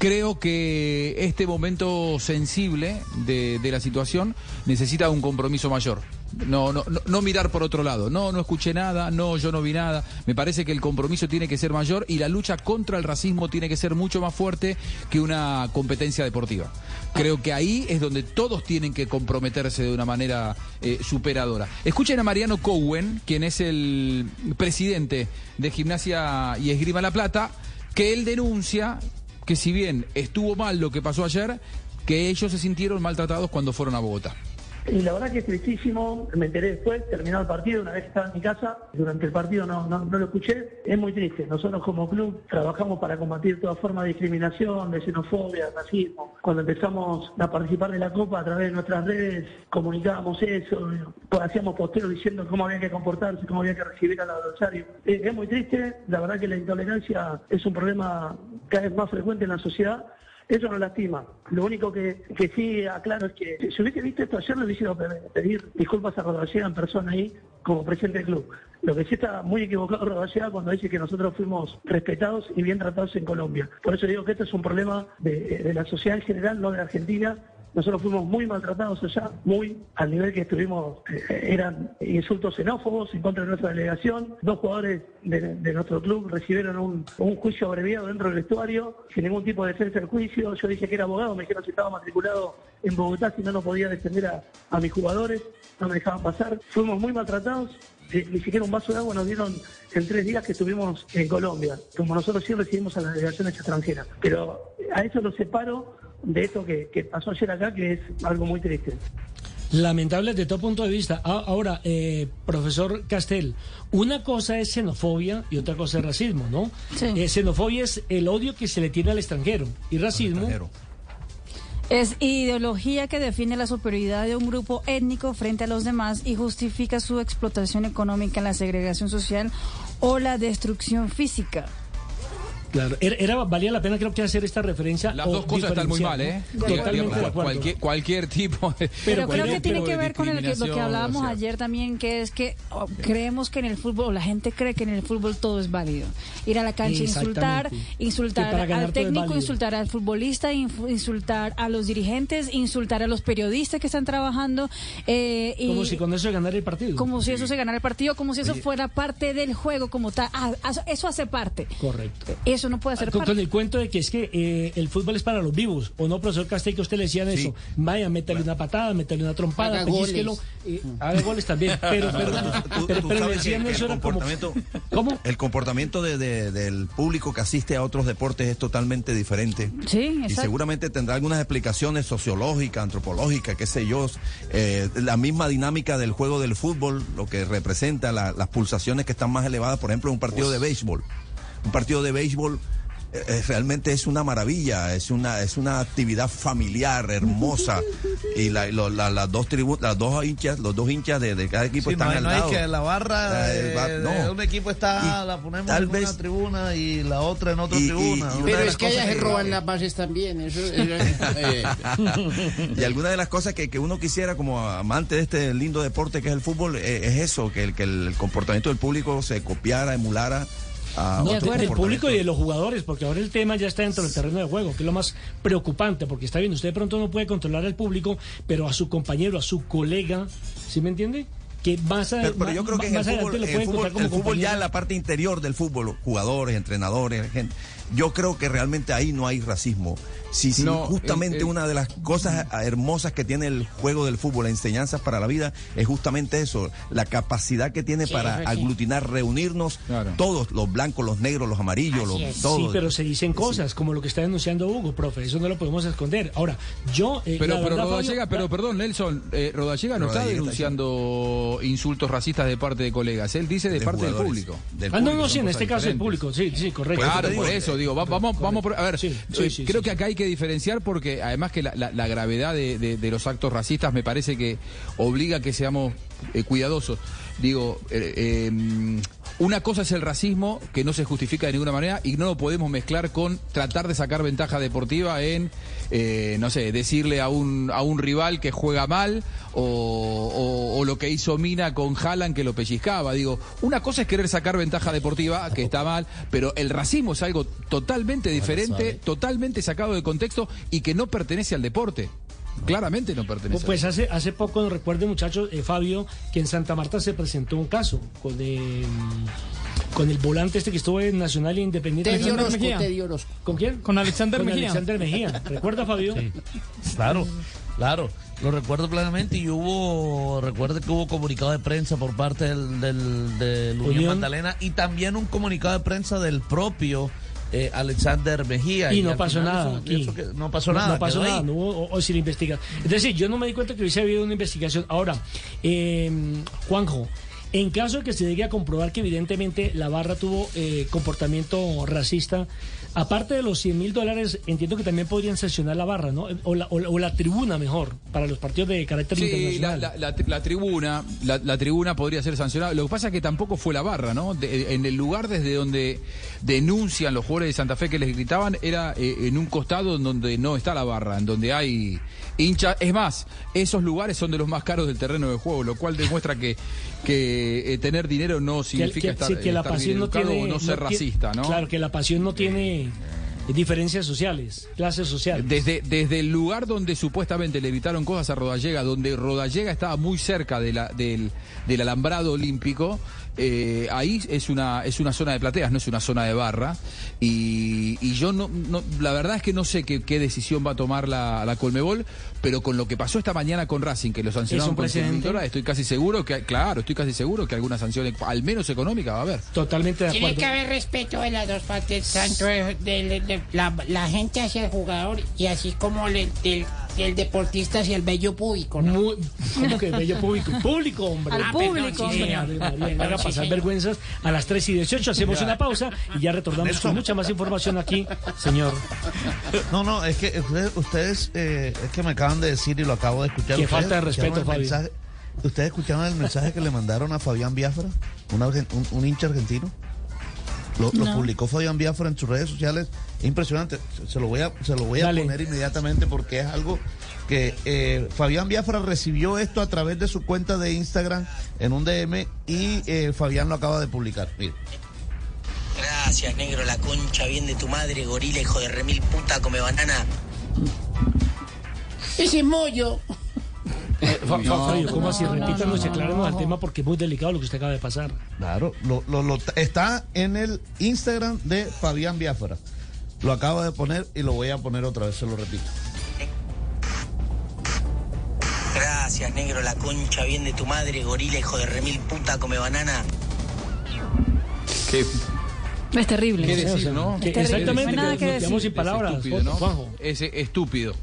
[SPEAKER 1] creo que este momento sensible de, la situación necesita un compromiso mayor. No, no, no, no mirar por otro lado. No, no escuché nada, no, yo no vi nada. Me parece que el compromiso tiene que ser mayor y la lucha contra el racismo tiene que ser mucho más fuerte que una competencia deportiva. Creo que ahí es donde todos tienen que comprometerse de una manera eh, superadora. Escuchen a Mariano Cowen, quien es el presidente de Gimnasia y Esgrima La Plata, que él denuncia que si bien estuvo mal lo que pasó ayer, que ellos se sintieron maltratados cuando fueron a Bogotá.
[SPEAKER 25] Y la verdad que es tristísimo, me enteré después, terminado el partido, una vez estaba en mi casa, durante el partido no, no, no lo escuché, es muy triste. Nosotros como club trabajamos para combatir toda forma de discriminación, de xenofobia, de racismo. Cuando empezamos a participar de la Copa a través de nuestras redes, comunicábamos eso, pues hacíamos posteros diciendo cómo había que comportarse, cómo había que recibir al adversario. Eh, es muy triste, la verdad que la intolerancia es un problema cada vez más frecuente en la sociedad. Eso nos lastima. Lo único que, sí aclaro es que si hubiese visto esto ayer, le hubiese pedir disculpas a Rodallega en persona ahí como presidente del club. Lo que sí está muy equivocado Rodallega cuando dice que nosotros fuimos respetados y bien tratados en Colombia. Por eso digo que esto es un problema de, de la sociedad en general, no de Argentina. Nosotros fuimos muy maltratados allá, muy al nivel que estuvimos, eh, eran insultos xenófobos en contra de nuestra delegación. Dos jugadores de, nuestro club recibieron un, juicio abreviado dentro del vestuario, sin ningún tipo de defensa del juicio. Yo dije que era abogado, me dijeron si estaba matriculado en Bogotá, si no, no podía defender a, mis jugadores, no me dejaban pasar. Fuimos muy maltratados, ni siquiera un vaso de agua nos dieron en tres días que estuvimos en Colombia, como nosotros sí recibimos a las delegaciones extranjeras. Pero a eso lo separo de esto que, que pasó ayer acá, que es algo muy triste.
[SPEAKER 7] Lamentable desde todo punto de vista. Ah, Ahora, eh, profesor Castel, una cosa es xenofobia y otra cosa es racismo, ¿no? Eh, xenofobia es el odio que se le tiene al extranjero y racismo
[SPEAKER 6] Es ideología que define la superioridad de un grupo étnico frente a los demás y justifica su explotación económica, la segregación social o la destrucción física.
[SPEAKER 7] Claro, era, era- valía la pena creo que hacer esta referencia.
[SPEAKER 1] Las dos cosas están muy mal, ¿eh?
[SPEAKER 7] Totalmente de acuerdo.
[SPEAKER 1] cualquier, cualquier tipo de...
[SPEAKER 6] Pero, creo que tiene que ver con el que, lo que hablábamos
[SPEAKER 1] o sea,
[SPEAKER 6] ayer también, que es que oh, creemos que en el fútbol, o la gente cree que en el fútbol todo es válido. Ir a la cancha, insultar, insultar al técnico, insultar al futbolista, insultar a los dirigentes, insultar a los periodistas que están trabajando. eh, y
[SPEAKER 7] Como si con eso se ganara el partido.
[SPEAKER 6] como si eso se ganara el partido, como si eso
[SPEAKER 7] Oye.
[SPEAKER 6] fuera parte del juego, como tal. Ah, eso- eso hace parte.
[SPEAKER 7] Correcto.
[SPEAKER 6] Eso no puede ser
[SPEAKER 7] Con,
[SPEAKER 6] parte.
[SPEAKER 7] con el cuento de que es que eh, el fútbol es para los vivos, ¿o no, profesor Castel, que usted le decían eso? Vaya, métale una patada, métale una trompada,
[SPEAKER 15] Haga goles.
[SPEAKER 7] eh, haga goles también, [LAUGHS] pero, pero,
[SPEAKER 3] Tú-
[SPEAKER 7] pero,
[SPEAKER 3] tú
[SPEAKER 7] decían eso
[SPEAKER 3] el
[SPEAKER 7] era como...
[SPEAKER 3] comportamiento, [LAUGHS] el comportamiento de- de- del público que asiste a otros deportes es totalmente diferente.
[SPEAKER 6] Sí,
[SPEAKER 3] Y
[SPEAKER 6] exacto.
[SPEAKER 3] seguramente tendrá algunas explicaciones sociológicas, antropológicas, qué sé yo. Eh, la misma dinámica del juego del fútbol, lo que representa la- las pulsaciones que están más elevadas, por ejemplo, en un partido de béisbol. Un partido de béisbol eh, eh, realmente es una maravilla, es una es una actividad familiar hermosa y la- y lo- la- las dos tribu- las dos hinchas, los dos hinchas de, de cada equipo
[SPEAKER 18] Sí, no,
[SPEAKER 3] están
[SPEAKER 18] hay-
[SPEAKER 3] al
[SPEAKER 18] no hay
[SPEAKER 3] lado.
[SPEAKER 18] que la barra de, de
[SPEAKER 3] no.
[SPEAKER 18] un equipo está,
[SPEAKER 3] Y
[SPEAKER 18] la ponemos
[SPEAKER 3] tal
[SPEAKER 18] en una tribuna y la otra en otra
[SPEAKER 3] Y-
[SPEAKER 18] tribuna.
[SPEAKER 3] y
[SPEAKER 15] Pero es que allá
[SPEAKER 3] cosas
[SPEAKER 15] se
[SPEAKER 3] que-
[SPEAKER 15] roban las bases también. Eso, eso- eh. [LAUGHS]
[SPEAKER 3] Y alguna de las cosas que, que uno quisiera como amante de este lindo deporte que es el fútbol eh, es eso, que el, que el comportamiento del público se copiara, emulara a
[SPEAKER 7] No,
[SPEAKER 3] otro
[SPEAKER 7] del público y de los jugadores, porque ahora el tema ya está dentro del terreno de juego, que es lo más preocupante, porque está bien, usted de pronto no puede controlar al público, pero a su compañero, a su colega, ¿sí me entiende? Que más, a-
[SPEAKER 3] Pero, pero yo
[SPEAKER 7] más-
[SPEAKER 3] creo que en el
[SPEAKER 7] más adelante
[SPEAKER 3] fútbol,
[SPEAKER 7] lo
[SPEAKER 3] en
[SPEAKER 7] puede
[SPEAKER 3] el fútbol,
[SPEAKER 7] encontrar como
[SPEAKER 3] el fútbol ya
[SPEAKER 7] compañero.
[SPEAKER 3] en la parte interior del fútbol, jugadores, entrenadores, gente, yo creo que realmente ahí no hay racismo. Sí, sí,
[SPEAKER 1] No,
[SPEAKER 3] justamente
[SPEAKER 1] el- el-
[SPEAKER 3] una de las cosas hermosas que tiene el juego del fútbol, las enseñanzas para la vida, es justamente eso, la capacidad que tiene
[SPEAKER 7] Sí,
[SPEAKER 3] para aglutinar, reunirnos, todos, los blancos, los negros, los amarillos, los, todos.
[SPEAKER 7] Sí, pero se dicen cosas, como lo que está denunciando Hugo, profe, eso no lo podemos esconder. Ahora, yo... eh,
[SPEAKER 1] Pero, pero
[SPEAKER 7] verdad,
[SPEAKER 1] Rodallega,
[SPEAKER 7] Fabio,
[SPEAKER 1] pero
[SPEAKER 7] la-
[SPEAKER 1] perdón, Nelson, eh, Rodallega no está
[SPEAKER 3] Rodallega está
[SPEAKER 1] denunciando insultos racistas de parte de colegas, él dice de,
[SPEAKER 3] De
[SPEAKER 1] parte del público.
[SPEAKER 3] Del
[SPEAKER 7] Ah, no,
[SPEAKER 3] público,
[SPEAKER 7] no, sí, en este
[SPEAKER 3] cosas
[SPEAKER 7] caso el
[SPEAKER 3] diferentes.
[SPEAKER 7] público, sí, sí, correcto.
[SPEAKER 1] Claro, por eso
[SPEAKER 3] eh,
[SPEAKER 1] digo, va- vamos, vamos, a ver,
[SPEAKER 7] Sí, sí,
[SPEAKER 1] eh,
[SPEAKER 7] sí,
[SPEAKER 1] creo que acá hay que diferenciar porque además que la, la- la gravedad de, de- de los actos racistas me parece que obliga a que seamos eh, cuidadosos. Digo, eh, eh, una cosa es el racismo que no se justifica de ninguna manera y no lo podemos mezclar con tratar de sacar ventaja deportiva en, eh, no sé, decirle a un, a un rival que juega mal o, o- o lo que hizo Mina con Haaland que lo pellizcaba. Digo, una cosa es querer sacar ventaja deportiva, que está mal, pero el racismo es algo totalmente diferente, totalmente sacado de contexto y que no pertenece al deporte. Claramente no pertenece.
[SPEAKER 7] Pues
[SPEAKER 1] al
[SPEAKER 7] hace, hace poco, recuerde muchachos, eh, Fabio, que en Santa Marta se presentó un caso con, eh, con el volante este que estuvo en Nacional e Independiente.
[SPEAKER 15] Teddy Orozco,
[SPEAKER 7] Mejía.
[SPEAKER 15] Teddy Orozco.
[SPEAKER 7] ¿Con quién?
[SPEAKER 16] Con Alexander
[SPEAKER 7] Con
[SPEAKER 16] Mejía.
[SPEAKER 7] Alexander Mejía. ¿Recuerda, Fabio?
[SPEAKER 18] Claro, claro. Lo recuerdo plenamente y hubo, recuerdo que hubo comunicado de prensa por parte del, del, del Unión
[SPEAKER 7] Unión.
[SPEAKER 18] Magdalena y también un comunicado de prensa del propio eh, Alexander Mejía.
[SPEAKER 7] Y no pasó nada
[SPEAKER 18] eso-
[SPEAKER 7] aquí.
[SPEAKER 18] eso que- no pasó nada.
[SPEAKER 7] No, pasó nada, no hubo sin investigación. Es decir, yo no me di cuenta que hubiese habido una investigación. Ahora, eh, Juanjo, en caso de que se llegue a comprobar que evidentemente la barra tuvo eh, comportamiento racista, aparte de los 100 mil dólares, entiendo que también podrían sancionar la barra, ¿no? O la, o la- o la tribuna mejor, para los partidos de carácter
[SPEAKER 1] Sí,
[SPEAKER 7] internacional.
[SPEAKER 1] la- la- la tribuna, la, la tribuna podría ser sancionada. Lo que pasa es que tampoco fue la barra, ¿no? De- en el lugar desde donde denuncian los jugadores de Santa Fe que les gritaban era eh, en un costado en donde no está la barra, en donde hay hinchas. Es más, esos lugares son de los más caros del terreno de juego, lo cual demuestra que, que eh, tener dinero no significa
[SPEAKER 7] que-
[SPEAKER 1] estar,
[SPEAKER 7] sí, que la
[SPEAKER 1] estar
[SPEAKER 7] pasión
[SPEAKER 1] bien
[SPEAKER 7] no tiene
[SPEAKER 1] o no ser racista, ¿no?
[SPEAKER 7] Claro, que la pasión no tiene eh, diferencias sociales, clases sociales.
[SPEAKER 1] Desde, desde el lugar donde supuestamente le evitaron cosas a Rodallega, donde Rodallega estaba muy cerca del, del alambrado olímpico, eh, ahí es una, es una zona de plateas, no es una zona de barra. Y, y yo no, no- la verdad es que no sé qué, qué decisión va a tomar la, la Colmebol, pero con lo que pasó esta mañana con Racing, que lo sancionaron
[SPEAKER 7] un
[SPEAKER 1] con
[SPEAKER 7] precedente?
[SPEAKER 1] 100.000 dólares, estoy casi seguro que, claro, estoy casi seguro que alguna sanción, al menos económica, va a haber.
[SPEAKER 7] Totalmente de
[SPEAKER 15] Tiene
[SPEAKER 7] acuerdo.
[SPEAKER 15] que haber respeto de las dos partes, tanto de, de- de la, la gente hacia el jugador y así como el, del, del deportista hacia el bello público. ¿no?
[SPEAKER 7] Muy- ¿Cómo que bello público? [LAUGHS] Público, hombre.
[SPEAKER 15] Al
[SPEAKER 7] Ah,
[SPEAKER 15] público,
[SPEAKER 7] perdón, sí, señor. María, haga pasar vergüenzas. A las 3 y 18 hacemos una pausa y ya retornamos con mucha más información aquí, señor.
[SPEAKER 18] No, no, es que ustedes, ustedes, eh, es que me acaban de decir y lo acabo de escuchar.
[SPEAKER 7] Qué
[SPEAKER 18] ¿Ustedes
[SPEAKER 7] falta de respeto,
[SPEAKER 18] el
[SPEAKER 7] Fabio.
[SPEAKER 18] mensaje- ¿Ustedes escucharon el mensaje que le mandaron a Fabián Biafra? Un, un- un hincha argentino. Lo, lo publicó Fabián Biafra en sus redes sociales. Es impresionante. Se, lo voy a, se lo voy a
[SPEAKER 7] Dale.
[SPEAKER 18] poner inmediatamente porque es algo que eh, Fabián Biafra recibió esto a través de su cuenta de Instagram en un DM y eh, Fabián lo acaba de publicar.
[SPEAKER 26] Gracias, negro, la concha bien de tu madre, gorila, hijo de remil puta, come banana.
[SPEAKER 15] Ese mollo.
[SPEAKER 7] Fa-
[SPEAKER 18] No,
[SPEAKER 7] Fabio, ¿cómo así?
[SPEAKER 18] no, no,
[SPEAKER 7] Repítanos y
[SPEAKER 18] no,
[SPEAKER 7] aclaremos
[SPEAKER 18] no.
[SPEAKER 7] el tema porque es muy delicado lo que usted acaba de pasar.
[SPEAKER 18] Claro, lo, lo- lo- está en el Instagram de Fabián Biafra. Lo acabo de poner y lo voy a poner otra vez, se lo repito.
[SPEAKER 26] Gracias, negro, la concha bien de tu madre, gorila, hijo de remil puta, come banana.
[SPEAKER 1] ¿Qué,
[SPEAKER 6] Es terrible.
[SPEAKER 1] qué decir, no?
[SPEAKER 6] Es terrible.
[SPEAKER 7] Exactamente,
[SPEAKER 6] No hay nada que
[SPEAKER 7] nos
[SPEAKER 6] decir.
[SPEAKER 7] quedamos sin
[SPEAKER 1] Es
[SPEAKER 7] palabras,
[SPEAKER 1] estúpido, ¿no?
[SPEAKER 7] Juanjo.
[SPEAKER 1] Es estúpido.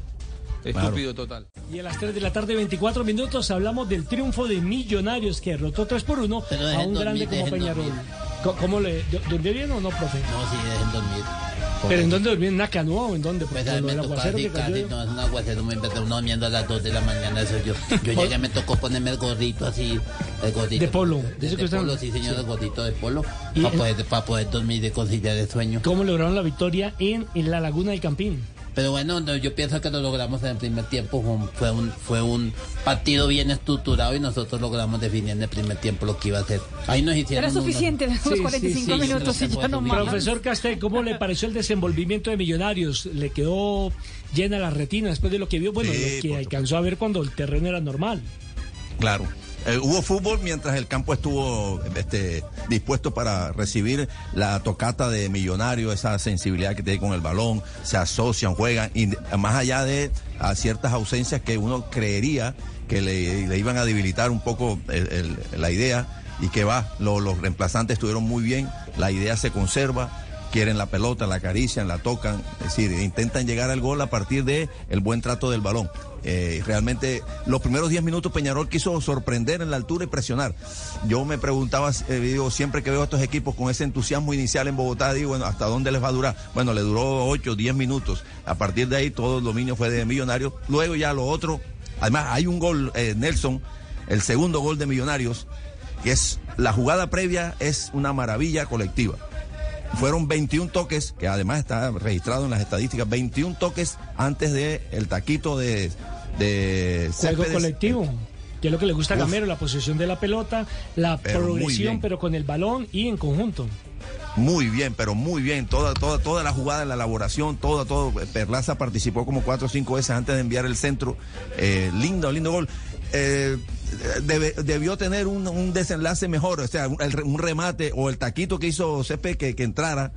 [SPEAKER 1] Estúpido total.
[SPEAKER 7] Y a las 3 de la tarde, 24 minutos, hablamos del triunfo de Millonarios que derrotó 3 por 1
[SPEAKER 26] Pero
[SPEAKER 7] a un grande como Peñarol. ¿Cómo le du- durmió bien o no, profe?
[SPEAKER 26] No, sí, dejen dormir.
[SPEAKER 7] ¿Pero en dónde durmió? ¿En Nacanúa o en dónde?
[SPEAKER 26] Pues
[SPEAKER 7] con lo
[SPEAKER 26] me tocó
[SPEAKER 7] cayó.
[SPEAKER 26] casi, no, es un aguacero, me empezó uno durmiendo a las 2 de la mañana, eso yo. Yo llegué, me tocó ponerme el gorrito así, el gordito.
[SPEAKER 7] De polo, de
[SPEAKER 26] De, de
[SPEAKER 7] están-
[SPEAKER 26] polo, sí señor,
[SPEAKER 7] sí.
[SPEAKER 26] el gordito de polo, para poder, para poder dormir de conciliar de sueño.
[SPEAKER 7] ¿Cómo lograron la victoria en, en la Laguna del Campín?
[SPEAKER 26] Pero bueno, no, yo pienso que lo logramos en el primer tiempo. Fue un, fue un, fue un partido bien estructurado y nosotros logramos definir en el primer tiempo lo que iba a hacer. Ahí nos hicieron.
[SPEAKER 6] Era suficiente los
[SPEAKER 7] Sí, sí,
[SPEAKER 6] 45
[SPEAKER 26] sí,
[SPEAKER 6] minutos y ya no más.
[SPEAKER 7] Profesor Castel, ¿cómo le pareció el desenvolvimiento de Millonarios? ¿Le quedó llena la retina después de lo que vio? Bueno,
[SPEAKER 3] Sí,
[SPEAKER 7] lo que alcanzó a ver cuando el terreno era normal.
[SPEAKER 3] Claro. Eh, hubo fútbol mientras el campo estuvo este, dispuesto para recibir la tocata de millonario, esa sensibilidad que tiene con el balón, se asocian, juegan, y más allá de ciertas ausencias que uno creería que le, iban a debilitar un poco la idea y que va, lo- los reemplazantes estuvieron muy bien, la idea se conserva, quieren la pelota, la acarician, la tocan, es decir, intentan llegar al gol a partir de el buen trato del balón. Eh, realmente los primeros 10 minutos Peñarol quiso sorprender en la altura y presionar. Yo me preguntaba, eh, digo, siempre que veo a estos equipos con ese entusiasmo inicial en Bogotá, digo, bueno, ¿hasta dónde les va a durar? Bueno, le duró 8, 10 minutos. A partir de ahí todo el dominio fue de Millonarios. Luego ya lo otro, además hay un gol, eh, Nelson, el segundo gol de Millonarios, que es la jugada previa es una maravilla colectiva. Fueron 21 toques, que además está registrado en las estadísticas, 21 toques antes de el taquito de, de
[SPEAKER 7] Juego
[SPEAKER 3] Céspedes.
[SPEAKER 7] colectivo. Que es lo que le gusta a
[SPEAKER 3] Uf.
[SPEAKER 7] Gamero, la posesión de la pelota, la
[SPEAKER 3] Pero
[SPEAKER 7] progresión, pero con el balón y en conjunto.
[SPEAKER 3] Muy bien, pero muy bien. Toda, toda, toda la jugada, la elaboración, todo, todo. Perlaza participó como cuatro o cinco veces antes de enviar el centro. Eh, lindo, lindo gol. Eh, debe- debió tener un, un desenlace mejor, o sea, un, un remate o el taquito que hizo Cepe que, que entrara.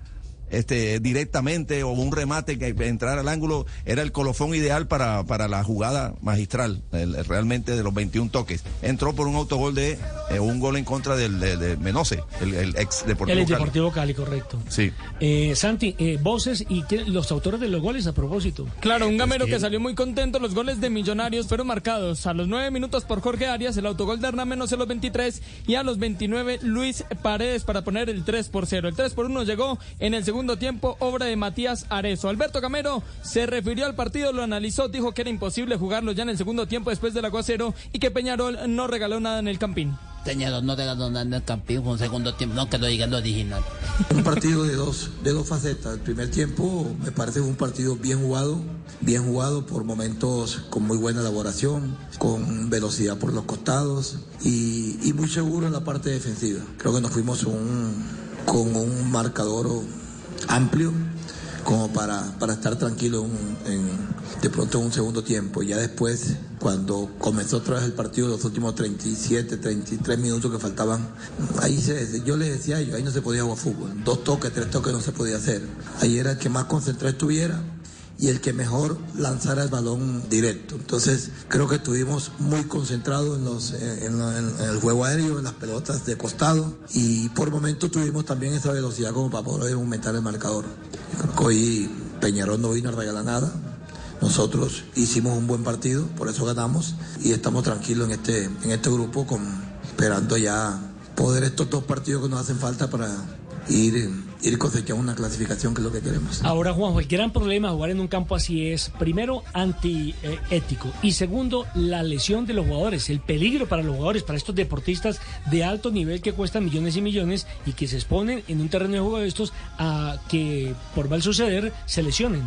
[SPEAKER 3] Este, directamente o un remate que entrar al ángulo, era el colofón ideal para, para la jugada magistral, el- realmente de los 21 toques. Entró por un autogol de eh, un gol en contra del, de, de Menose, el, el ex Deportivo.
[SPEAKER 7] el
[SPEAKER 3] Cali.
[SPEAKER 7] Deportivo Cali, correcto.
[SPEAKER 3] Sí.
[SPEAKER 7] Eh, Santi, eh, voces y que- los autores de los goles a propósito.
[SPEAKER 16] Claro, un gamero que salió muy contento. Los goles de Millonarios fueron marcados a los 9 minutos por Jorge Arias, el autogol de Hernán Menos en los 23 y a los 29 Luis Paredes para poner el 3 por 0. El 3 por 1 llegó en el segundo tiempo, obra de Matías Arezo. Alberto Gamero se refirió al partido, lo analizó, dijo que era imposible jugarlo ya en el segundo tiempo después del aguacero y que Peñarol no regaló nada en el campín.
[SPEAKER 26] Señor, no te ganó nada en el campín, fue un segundo tiempo, no que lo digan lo original.
[SPEAKER 27] Un partido de dos, de dos facetas. El primer tiempo me parece un partido bien jugado, bien jugado por momentos con muy buena elaboración, con velocidad por los costados y, y muy seguro en la parte defensiva. Creo que nos fuimos un- con un marcador amplio como para, para estar tranquilo en, de pronto en un segundo tiempo. Ya después, cuando comenzó otra vez el partido, los últimos 37, 33 minutos que faltaban, ahí se, yo les decía a ellos, ahí no se podía jugar fútbol. Dos toques, tres toques no se podía hacer. Ahí era el que más concentrado estuviera y el que mejor lanzara el balón directo. Entonces creo que estuvimos muy concentrados en, los, eh, en, la- en el juego aéreo, en las pelotas de costado y por momentos tuvimos también esa velocidad como para poder aumentar el marcador. Hoy Peñarol no vino a regalar nada. Nosotros hicimos un buen partido, por eso ganamos y estamos tranquilos en este, en este grupo con, esperando ya poder estos dos partidos que nos hacen falta para ir, ir cosechando una clasificación que es lo que queremos.
[SPEAKER 7] Ahora, Juanjo, el gran problema de jugar en un campo así es, primero, antiético y segundo, la lesión de los jugadores, el peligro para los jugadores, para estos deportistas de alto nivel que cuestan millones y millones y que se exponen en un terreno de juego de estos a que, por mal suceder, se lesionen.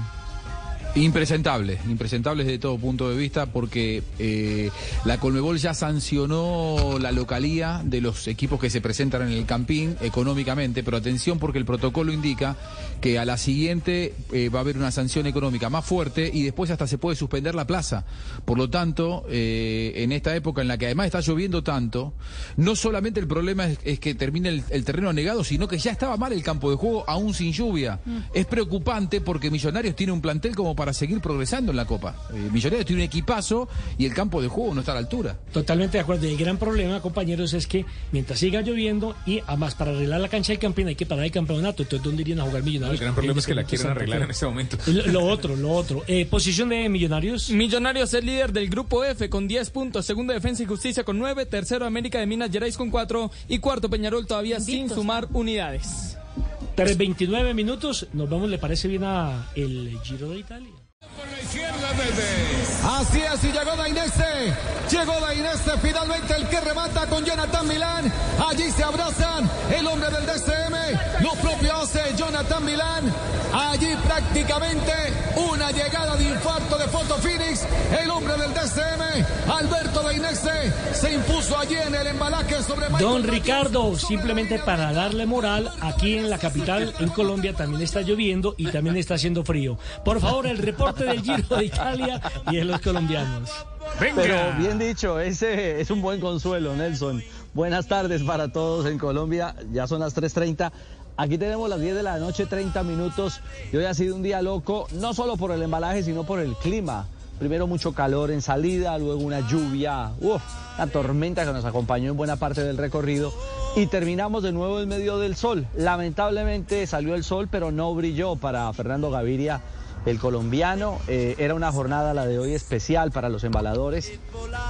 [SPEAKER 1] Impresentable, impresentable desde todo punto de vista porque eh, la Colmebol ya sancionó la localía de los equipos que se presentan en el campín económicamente, pero atención porque el protocolo indica que a la siguiente eh, va a haber una sanción económica más fuerte y después hasta se puede suspender la plaza. Por lo tanto, eh, en esta época en la que además está lloviendo tanto, no solamente el problema es, es que termine el, el terreno negado, sino que ya estaba mal el campo de juego aún sin lluvia. Es preocupante porque Millonarios tiene un plantel como para seguir progresando en la Copa. Eh, Millonarios tiene un equipazo y el campo de juego no está a la altura.
[SPEAKER 7] Totalmente de acuerdo. Y el gran problema, compañeros, es que mientras siga lloviendo y además para arreglar la cancha del campín hay que parar el campeonato. Entonces, ¿dónde irían a jugar millonarios?
[SPEAKER 9] El gran problema es que la quieren arreglar en este momento.
[SPEAKER 7] Lo, lo otro, lo otro. Eh, posición de millonarios.
[SPEAKER 16] Millonarios es líder del grupo F con 10 puntos, segundo Defensa y Justicia con 9, tercero América de Minas Gerais con 4 y cuarto Peñarol todavía sin sumar unidades.
[SPEAKER 7] 3.29 minutos. Nos vamos, ¿le parece bien a el Giro de Italia?
[SPEAKER 28] Así es, y llegó Dainese. Llegó Dainese, finalmente el que remata con Jonathan Milán. Allí se abrazan el hombre del DCM. Lo propio hace Jonathan Milán. Allí prácticamente una llegada de infarto de Foto Phoenix. El hombre del DCM, Alberto Dainese, se impuso allí en el embalaje sobre Michael
[SPEAKER 7] Don Ricardo, simplemente para darle moral, aquí en la capital, en Colombia, también está lloviendo y también está haciendo frío. Por favor, el reporte del Giro de Italia y de los colombianos.
[SPEAKER 29] Pero bien dicho, ese es un buen consuelo, Nelson. Buenas tardes para todos en Colombia. Ya son las 3.30. Aquí tenemos las 10 de la noche, 30 minutos. Y hoy ha sido un día loco, no solo por el embalaje, sino por el clima. Primero mucho calor en salida, luego una lluvia, uf, una tormenta que nos acompañó en buena parte del recorrido. Y terminamos de nuevo en medio del sol. Lamentablemente salió el sol, pero no brilló para Fernando Gaviria el colombiano. Eh, era una jornada la de hoy especial para los embaladores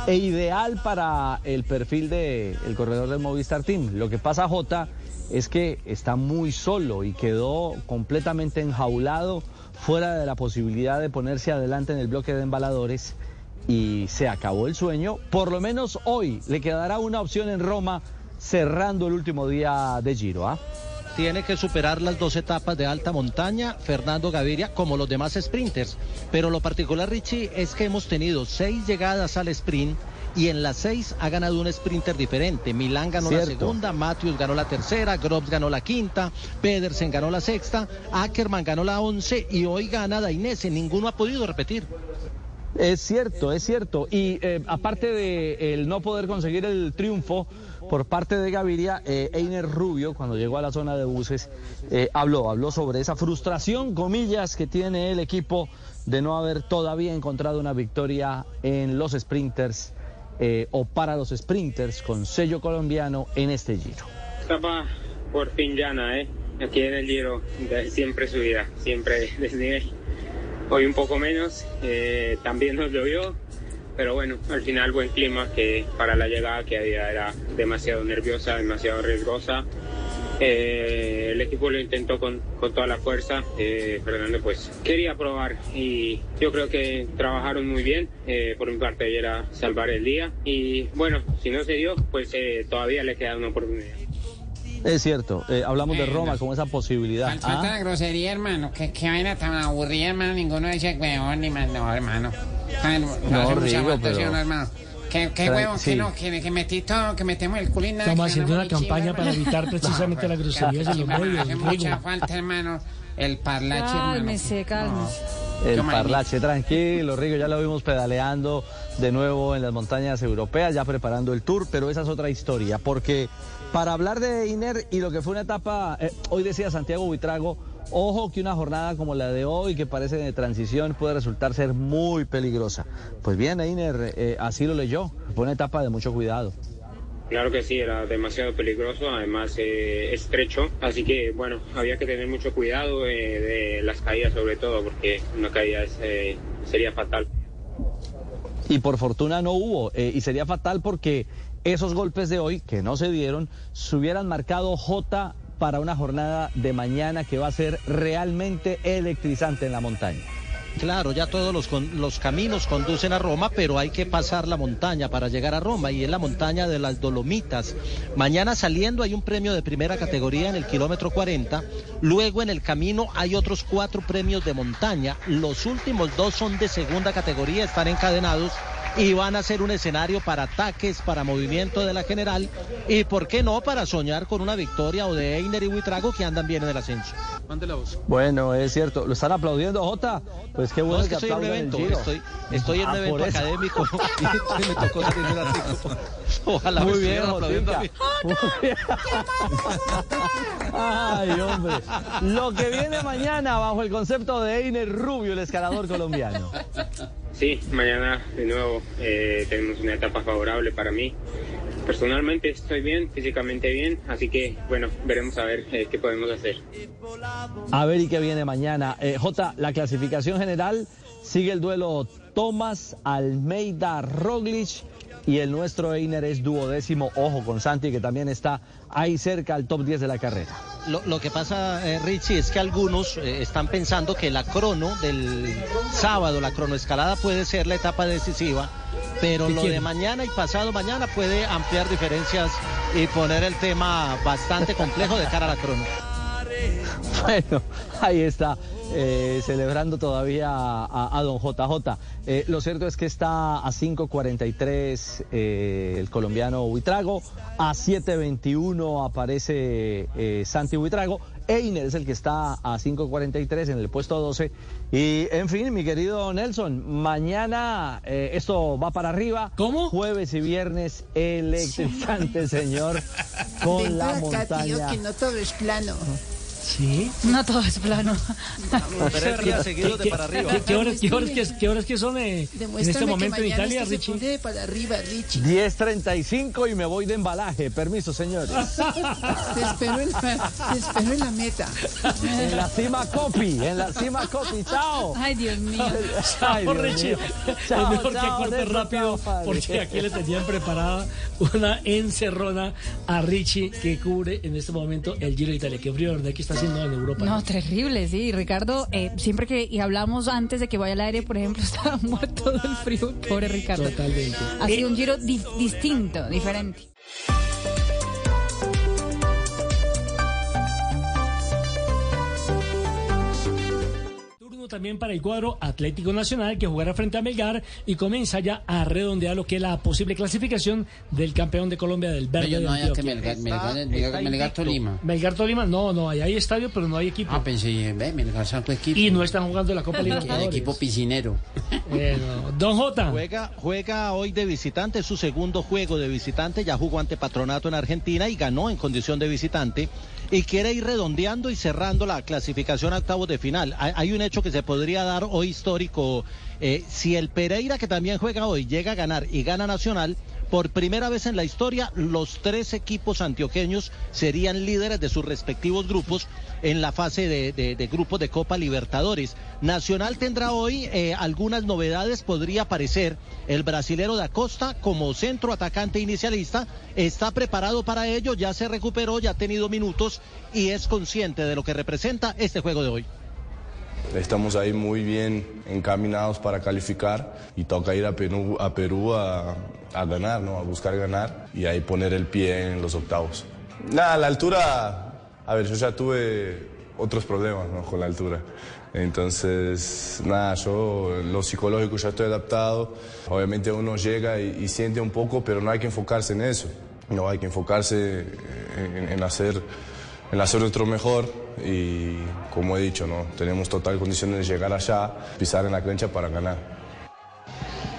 [SPEAKER 29] e ideal para el perfil del el corredor del Movistar Team. Lo que pasa, Jota, es que está muy solo y quedó completamente enjaulado fuera de la posibilidad de ponerse adelante en el bloque de embaladores y se acabó el sueño. Por lo menos hoy le quedará una opción en Roma cerrando el último día de Giro. ¿ah?
[SPEAKER 11] Tiene que superar las dos etapas de alta montaña, Fernando Gaviria, como los demás sprinters. Pero lo particular, Richie, es que hemos tenido seis llegadas al sprint y en las seis ha ganado un sprinter diferente. Milán ganó la segunda, Matthews ganó la tercera, Groves ganó la quinta, Pedersen ganó la sexta, Ackerman ganó la once y hoy gana Dainese. Ninguno ha podido repetir.
[SPEAKER 29] Es cierto, es cierto. Y eh, aparte de el no poder conseguir el triunfo por parte de Gaviria, eh, Einer Rubio, cuando llegó a la zona de buses, eh, habló, habló sobre esa frustración, comillas, que tiene el equipo de no haber todavía encontrado una victoria en los sprinters o para los sprinters con sello colombiano en este giro.
[SPEAKER 30] Etapa por fin llana, ¿eh? Aquí en el Giro, siempre subida, siempre [LAUGHS] desnivel. Hoy un poco menos, eh, también nos llovió, pero bueno, al final buen clima que para la llegada que había era demasiado nerviosa, demasiado riesgosa. Eh, el equipo lo intentó con, con toda la fuerza. eh, Fernando pues quería probar y yo creo que trabajaron muy bien. Eh, por mi parte era salvar el día y bueno, si no se dio, pues eh, todavía le queda una oportunidad.
[SPEAKER 29] Es cierto, eh, hablamos de Roma con esa posibilidad.
[SPEAKER 15] Falta
[SPEAKER 29] Ah,
[SPEAKER 15] de grosería, hermano. ¿Qué, qué vaina tan aburrida, hermano. Ninguno dice huevón ni más. No, hermano. Ay, No,
[SPEAKER 29] No,
[SPEAKER 15] hace mucha
[SPEAKER 29] Rigo,
[SPEAKER 15] falta, ¿sí
[SPEAKER 29] pero-
[SPEAKER 15] no, hermano. ¿Qué, qué huevón?
[SPEAKER 29] sí.
[SPEAKER 15] Que no, que, que metí todo, que metemos el culín.
[SPEAKER 7] Estamos haciendo una campaña
[SPEAKER 15] chimba,
[SPEAKER 7] para evitar precisamente las groserías en los
[SPEAKER 15] Hermano,
[SPEAKER 7] medios.
[SPEAKER 15] Hace
[SPEAKER 7] Rigo.
[SPEAKER 15] mucha falta, hermano. El parlache, hermano.
[SPEAKER 6] Cálmese, cálmese.
[SPEAKER 29] el parlache tranquilo, Rigo, ya lo vimos pedaleando de nuevo en las montañas europeas, ya preparando el tour, pero esa es otra historia, porque para hablar de Iner y lo que fue una etapa, eh, hoy decía Santiago Buitrago, ojo que una jornada como la de hoy, que parece de transición, puede resultar ser muy peligrosa. Pues bien, Iner eh, así lo leyó, fue una etapa de mucho cuidado.
[SPEAKER 30] Claro que sí, era demasiado peligroso, además eh, estrecho, así que bueno, había que tener mucho cuidado eh, de las caídas sobre todo, porque una caída es, eh, sería fatal.
[SPEAKER 29] y por fortuna no hubo. y sería fatal porque esos golpes de hoy, que no se dieron, se hubieran marcado J para una jornada de mañana que va a ser realmente electrizante en la montaña.
[SPEAKER 11] Claro, ya todos los, caminos conducen a Roma, pero hay que pasar la montaña para llegar a Roma y es la montaña de las Dolomitas. Mañana saliendo hay un premio de primera categoría en el kilómetro 40, luego en el camino hay otros cuatro premios de montaña, los últimos dos son de segunda categoría, están encadenados y van a ser un escenario para ataques, para movimiento de la general y, ¿por qué no?, para soñar con una victoria o de Einer y Huitrago que andan bien en el ascenso. Mande la voz.
[SPEAKER 29] Bueno, es cierto. ¿Lo están aplaudiendo, Jota? Pues qué bueno
[SPEAKER 11] No, es que estoy en un evento, estoy, estoy en un
[SPEAKER 29] Ah,
[SPEAKER 11] evento
[SPEAKER 29] por eso.
[SPEAKER 11] académico [LAUGHS] y me tocó salir del artículo. Ojalá me
[SPEAKER 29] Muy bien,
[SPEAKER 11] estuvieran aplaudiendo a mí.
[SPEAKER 29] Muy bien. Ay, hombre. Lo que viene mañana bajo el concepto de Einer Rubio, el escalador colombiano.
[SPEAKER 30] Sí, mañana de nuevo eh, tenemos una etapa favorable para mí. Personalmente estoy bien, físicamente bien, así que bueno, veremos a ver eh, qué podemos hacer.
[SPEAKER 29] A ver y qué viene mañana. Eh, Jota, la clasificación general sigue el duelo Tomás Almeida Roglic y el nuestro Einer es duodécimo. Ojo con Santi que también está ahí cerca al top 10 de la carrera.
[SPEAKER 11] Lo, lo que pasa, eh, Richie, es que algunos eh, están pensando que la crono del sábado, la cronoescalada puede ser la etapa decisiva, pero
[SPEAKER 7] ¿Qué
[SPEAKER 11] lo
[SPEAKER 7] quiere?
[SPEAKER 11] de mañana y pasado mañana puede ampliar diferencias y poner el tema bastante complejo de cara a la crono. [LAUGHS]
[SPEAKER 29] Bueno, ahí está, eh, celebrando todavía a, a don JJ. Eh, lo cierto es que está a 5.43 eh, el colombiano Huitrago, a 7.21 aparece eh, Santi Huitrago, Einer es el que está a 5.43 en el puesto 12. Y en fin, mi querido Nelson, mañana eh, esto va para arriba. ¿Cómo? Jueves y viernes electrizante, señor, [LAUGHS] con la
[SPEAKER 15] acá, tío,
[SPEAKER 29] montaña.
[SPEAKER 15] que no todo es plano.
[SPEAKER 7] Sí.
[SPEAKER 6] No todo es plano.
[SPEAKER 11] Tres días seguidos de
[SPEAKER 7] ¿Qué-
[SPEAKER 11] para arriba.
[SPEAKER 7] ¿Qué, qué horas, qué, horas, que- qué horas que son eh, en este momento
[SPEAKER 15] que
[SPEAKER 7] en Italia, Richie?
[SPEAKER 15] de para arriba, Richie.
[SPEAKER 29] 10.35 y me voy de embalaje. Permiso, señores.
[SPEAKER 15] Te espero en la, te espero en la meta.
[SPEAKER 29] En la cima copy, en la cima copy. Chao.
[SPEAKER 6] Ay, Dios mío.
[SPEAKER 29] Ay,
[SPEAKER 7] Chao,
[SPEAKER 29] Dios
[SPEAKER 7] Richie.
[SPEAKER 29] mío.
[SPEAKER 7] es
[SPEAKER 29] Chao,
[SPEAKER 7] mejor que corte rápido
[SPEAKER 29] chao,
[SPEAKER 7] porque aquí le tenían preparada una encerrona a Richie que cubre en este momento el Giro de Italia. Qué frío, ¿verdad? que está haciendo en Europa?
[SPEAKER 6] No, terrible, sí. Ricardo, eh, siempre que y hablamos antes de que vaya al aire, por ejemplo, [LAUGHS] estaba muerto del frío. Pobre Ricardo.
[SPEAKER 7] Totalmente.
[SPEAKER 6] Ha sido un giro di- distinto, diferente.
[SPEAKER 7] Turno 1 también para el cuadro Atlético Nacional que jugará frente a Melgar y comienza ya a redondear lo que es la posible clasificación del campeón de Colombia del Verde
[SPEAKER 26] Yo
[SPEAKER 7] de
[SPEAKER 26] no que. Melgar, Melgar, Melgar, Melgar Tolima.
[SPEAKER 7] Melgar Tolima, no, no, ahí hay estadio, pero no hay equipo.
[SPEAKER 26] Ah, pensé, ve, Melgar sacó equipo.
[SPEAKER 7] Y no están jugando la Copa [LAUGHS]
[SPEAKER 26] El
[SPEAKER 7] Libertadores.
[SPEAKER 26] equipo piscinero. [LAUGHS]
[SPEAKER 7] Eh, no. Don Jota.
[SPEAKER 11] Juega, juega hoy de visitante, es su segundo juego de visitante, ya jugó ante Patronato en Argentina y ganó en condición de visitante y quiere ir redondeando y cerrando la clasificación a octavos de final. Hay, un hecho que se podría dar hoy histórico. eh, si el Pereira, que también juega hoy, llega a ganar y gana Nacional, por primera vez en la historia, los tres equipos antioqueños serían líderes de sus respectivos grupos en la fase de, de- grupos de Copa Libertadores. Nacional tendrá hoy eh, algunas novedades. Podría aparecer el brasilero da Costa como centro atacante inicialista. Está preparado para ello, ya se recuperó, ya ha tenido minutos y es consciente de lo que representa este juego de hoy.
[SPEAKER 31] Estamos ahí muy bien encaminados para calificar y toca ir a Perú a, Perú a, a ganar, ¿no? a buscar ganar y ahí poner el pie en los octavos. Nada, la altura, a ver, yo ya tuve otros problemas ¿no? con la altura. Entonces, nada, yo lo psicológico ya estoy adaptado. Obviamente uno llega y, y siente un poco, pero no hay que enfocarse en eso. No hay que enfocarse en, en hacer en hacer nuestro mejor y como he dicho, ¿no? tenemos total condición de llegar allá, pisar en la cancha para ganar.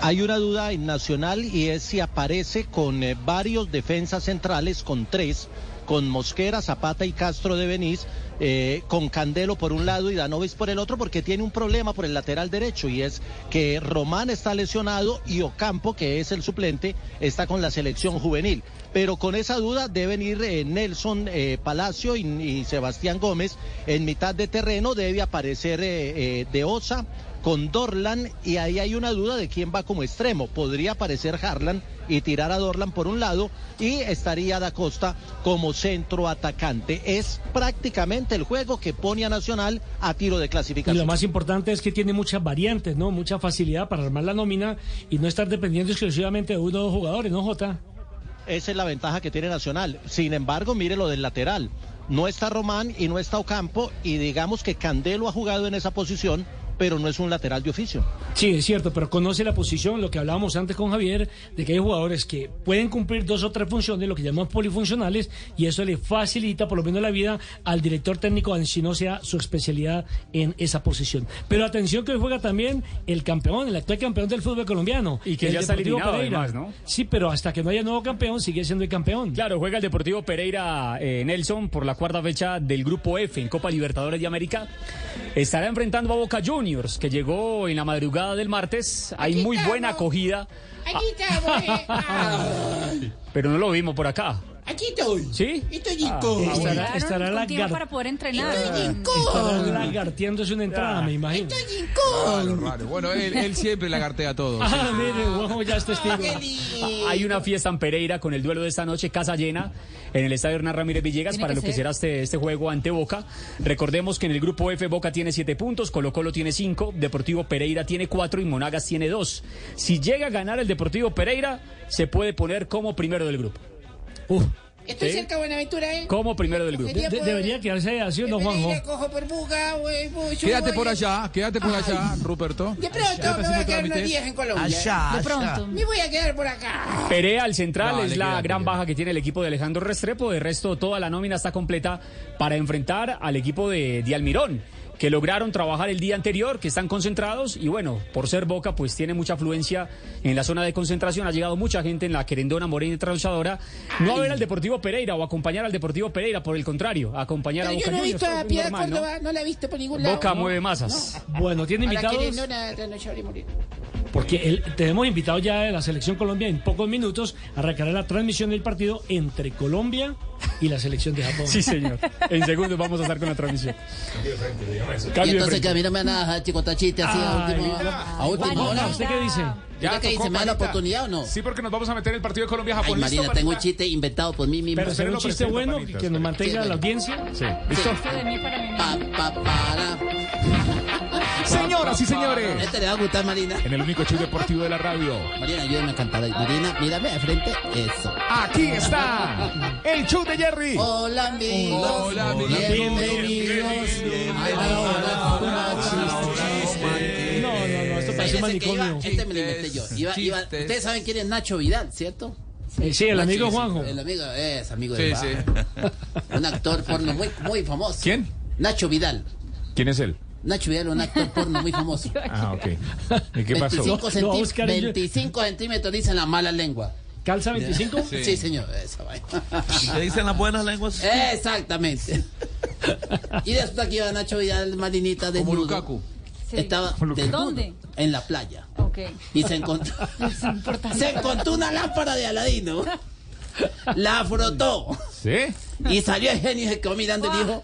[SPEAKER 11] Hay una duda en Nacional y es si aparece con eh, varios defensas centrales, con tres, con Mosquera, Zapata y Castro de Benís, eh, con Candelo por un lado y Danovis por el otro, porque tiene un problema por el lateral derecho y es que Román está lesionado y Ocampo, que es el suplente, está con la selección juvenil. Pero con esa duda deben ir eh, Nelson eh, Palacio y, y Sebastián Gómez en mitad de terreno, debe aparecer De Osa con Dorlan y ahí hay una duda de quién va como extremo. Podría aparecer Harlan y tirar a Dorlan por un lado y estaría Da Costa como centro atacante. Es prácticamente el juego que pone a Nacional a tiro de
[SPEAKER 7] Y
[SPEAKER 11] clasificación.
[SPEAKER 7] lo más importante es que tiene muchas variantes, ¿no? Mucha facilidad para armar la nómina y no estar dependiendo exclusivamente de uno o dos jugadores, ¿no, Jota?
[SPEAKER 11] Esa es la ventaja que tiene Nacional. Sin embargo, mire lo del lateral. No está Román y no está Ocampo y digamos que Candelo ha jugado en esa posición, pero no es un lateral de oficio.
[SPEAKER 7] Sí, es cierto, pero conoce la posición, lo que hablábamos antes con Javier, de que hay jugadores que pueden cumplir dos o tres funciones, lo que llamamos polifuncionales, y eso le facilita por lo menos la vida al director técnico, si no sea su especialidad en esa posición. Pero atención que hoy juega también el campeón, el actual campeón del fútbol colombiano.
[SPEAKER 5] Y que
[SPEAKER 7] el
[SPEAKER 5] ya está eliminado,
[SPEAKER 7] Pereira.
[SPEAKER 5] además, ¿no?
[SPEAKER 7] Sí, pero hasta que no haya nuevo campeón, sigue siendo el campeón.
[SPEAKER 5] Claro, juega el Deportivo Pereira eh, Nelson por la cuarta fecha del Grupo F en Copa Libertadores de América. Estará enfrentando a Boca Juniors, que llegó en la madrugada del martes. Hay muy buena acogida,
[SPEAKER 15] Aquí estamos, [LAUGHS] eh. Ay,
[SPEAKER 5] pero no lo vimos por acá.
[SPEAKER 15] Aquí estoy.
[SPEAKER 5] ¿Sí?
[SPEAKER 15] Estoy
[SPEAKER 5] Ah,
[SPEAKER 15] Jinko.
[SPEAKER 7] Estará,
[SPEAKER 6] tiempo
[SPEAKER 7] lagar-
[SPEAKER 6] para poder entrenar.
[SPEAKER 7] estará lagarteándose una entrada, me imagino.
[SPEAKER 1] Raro, raro. Bueno, él, él siempre lagartea todo.
[SPEAKER 7] Ah, mire, Juanjo ya es testigo.
[SPEAKER 5] Hay una fiesta en Pereira con el duelo de esta noche, casa llena, en el estadio Hernán Ramírez Villegas, para
[SPEAKER 6] que
[SPEAKER 5] lo que
[SPEAKER 6] ser.
[SPEAKER 5] será este, este juego ante Boca. Recordemos que en el grupo F Boca tiene siete puntos, Colo Colo tiene cinco, Deportivo Pereira tiene cuatro y Monagas tiene dos. Si llega a ganar el Deportivo Pereira, se puede poner como primero del grupo.
[SPEAKER 15] Estoy cerca de Buenaventura, ¿eh?
[SPEAKER 5] Como primero del grupo.
[SPEAKER 7] De- de- debería quedarse así no, Juanjo.
[SPEAKER 15] Pereira, cojo por Buga, güey, voy, yo
[SPEAKER 1] Quédate
[SPEAKER 15] voy,
[SPEAKER 1] por allá, quédate por allá, Ruperto.
[SPEAKER 15] De pronto
[SPEAKER 1] Allá
[SPEAKER 15] me voy a quedar unos días en Colombia.
[SPEAKER 1] Allá,
[SPEAKER 15] De
[SPEAKER 1] allá.
[SPEAKER 15] pronto. Me voy a quedar por acá.
[SPEAKER 5] Perea, el central, es la
[SPEAKER 1] quédate,
[SPEAKER 5] gran baja que tiene el equipo de Alejandro Restrepo. De resto, toda la nómina está completa para enfrentar al equipo de, de Almirón, que lograron trabajar el día anterior, que están concentrados. Y bueno, por ser Boca, pues tiene mucha afluencia en la zona de concentración. Ha llegado mucha gente en la Querendona, Morena y Transadora. No a ver al Deportivo Pereira o acompañar al Deportivo Pereira, por el contrario, a acompañar
[SPEAKER 15] Pero
[SPEAKER 5] a
[SPEAKER 15] yo
[SPEAKER 5] Boca
[SPEAKER 15] no he
[SPEAKER 5] Juniors.
[SPEAKER 15] visto a Piedad
[SPEAKER 5] ¿no?
[SPEAKER 15] Córdoba, no la he visto por ningún lado.
[SPEAKER 5] Boca
[SPEAKER 15] ¿no?
[SPEAKER 5] mueve masas.
[SPEAKER 7] Bueno, tiene
[SPEAKER 15] A
[SPEAKER 7] invitados. Porque el- tenemos invitado ya de la selección Colombia en pocos minutos arrancará la transmisión del partido entre Colombia y la selección de Japón.
[SPEAKER 5] Sí, señor. En segundos vamos a estar con la transmisión.
[SPEAKER 26] Y
[SPEAKER 5] Cambio de
[SPEAKER 26] entonces
[SPEAKER 5] frente.
[SPEAKER 26] que a mí no me van a dejar chicotachite así a
[SPEAKER 7] Ay,
[SPEAKER 26] última hora. A última hora.
[SPEAKER 7] ¿Usted qué dice?
[SPEAKER 26] ¿Usted qué dice? ¿Me da la oportunidad o no?
[SPEAKER 9] Sí, porque nos vamos a meter en el partido de
[SPEAKER 26] Ay,
[SPEAKER 9] Colombia-Japón. ¿Listo,
[SPEAKER 26] Marina, tengo un chiste inventado por mí mismo.
[SPEAKER 7] Pero será un chiste bueno que nos mantenga la audiencia.
[SPEAKER 9] Sí.
[SPEAKER 26] ¿Listo?
[SPEAKER 6] De mí para mí.
[SPEAKER 26] Pa, pa, para.
[SPEAKER 9] Señoras y señores,
[SPEAKER 26] Este le va a gustar, Marina.
[SPEAKER 9] en el único show deportivo de la radio,
[SPEAKER 26] Marina, ayúdame a cantar. Marina, mírame de frente. Eso.
[SPEAKER 9] aquí está el show de Jerry.
[SPEAKER 26] Hola, amigos.
[SPEAKER 1] Hola, amigos.
[SPEAKER 26] Bienvenidos a la hora machista.
[SPEAKER 7] parece un
[SPEAKER 26] Imagínense que iba-
[SPEAKER 7] manicomio.
[SPEAKER 26] este me lo inventé yo. Iba- iba-
[SPEAKER 1] Chistes.
[SPEAKER 26] ustedes saben quién es Nacho Vidal, ¿cierto?
[SPEAKER 7] Eh, sí, el amigo Juanjo.
[SPEAKER 26] El amigo, es amigo
[SPEAKER 1] Sí,
[SPEAKER 26] de
[SPEAKER 1] sí.
[SPEAKER 26] Un actor porno muy, muy famoso.
[SPEAKER 9] ¿Quién?
[SPEAKER 26] Nacho Vidal.
[SPEAKER 9] ¿Quién es él?
[SPEAKER 26] Nacho Vidal, un actor porno muy famoso. [LAUGHS]
[SPEAKER 9] Ah, ok. ¿Y qué pasó?
[SPEAKER 26] 25,
[SPEAKER 7] Lo- lo va a
[SPEAKER 26] centí-
[SPEAKER 7] buscar en-
[SPEAKER 26] 25 centímetros dicen la mala lengua.
[SPEAKER 7] ¿Calza 25?
[SPEAKER 26] Sí, señor. Esa vaina.
[SPEAKER 18] ¿Y qué dicen las buenas lenguas?
[SPEAKER 26] Exactamente. Y después aquí iba Nacho Vidal, Marinita,
[SPEAKER 1] Como
[SPEAKER 26] desnudo.
[SPEAKER 1] Lukaku.
[SPEAKER 6] Sí.
[SPEAKER 26] Estaba
[SPEAKER 6] ¿Dónde?
[SPEAKER 26] en la playa.
[SPEAKER 6] Ok.
[SPEAKER 26] Y se encontró, [LAUGHS]
[SPEAKER 6] Es importante.
[SPEAKER 26] se encontró una lámpara de Aladino. La frotó.
[SPEAKER 9] ¿Sí?
[SPEAKER 26] Y salió el genio y se quedó mirando y dijo,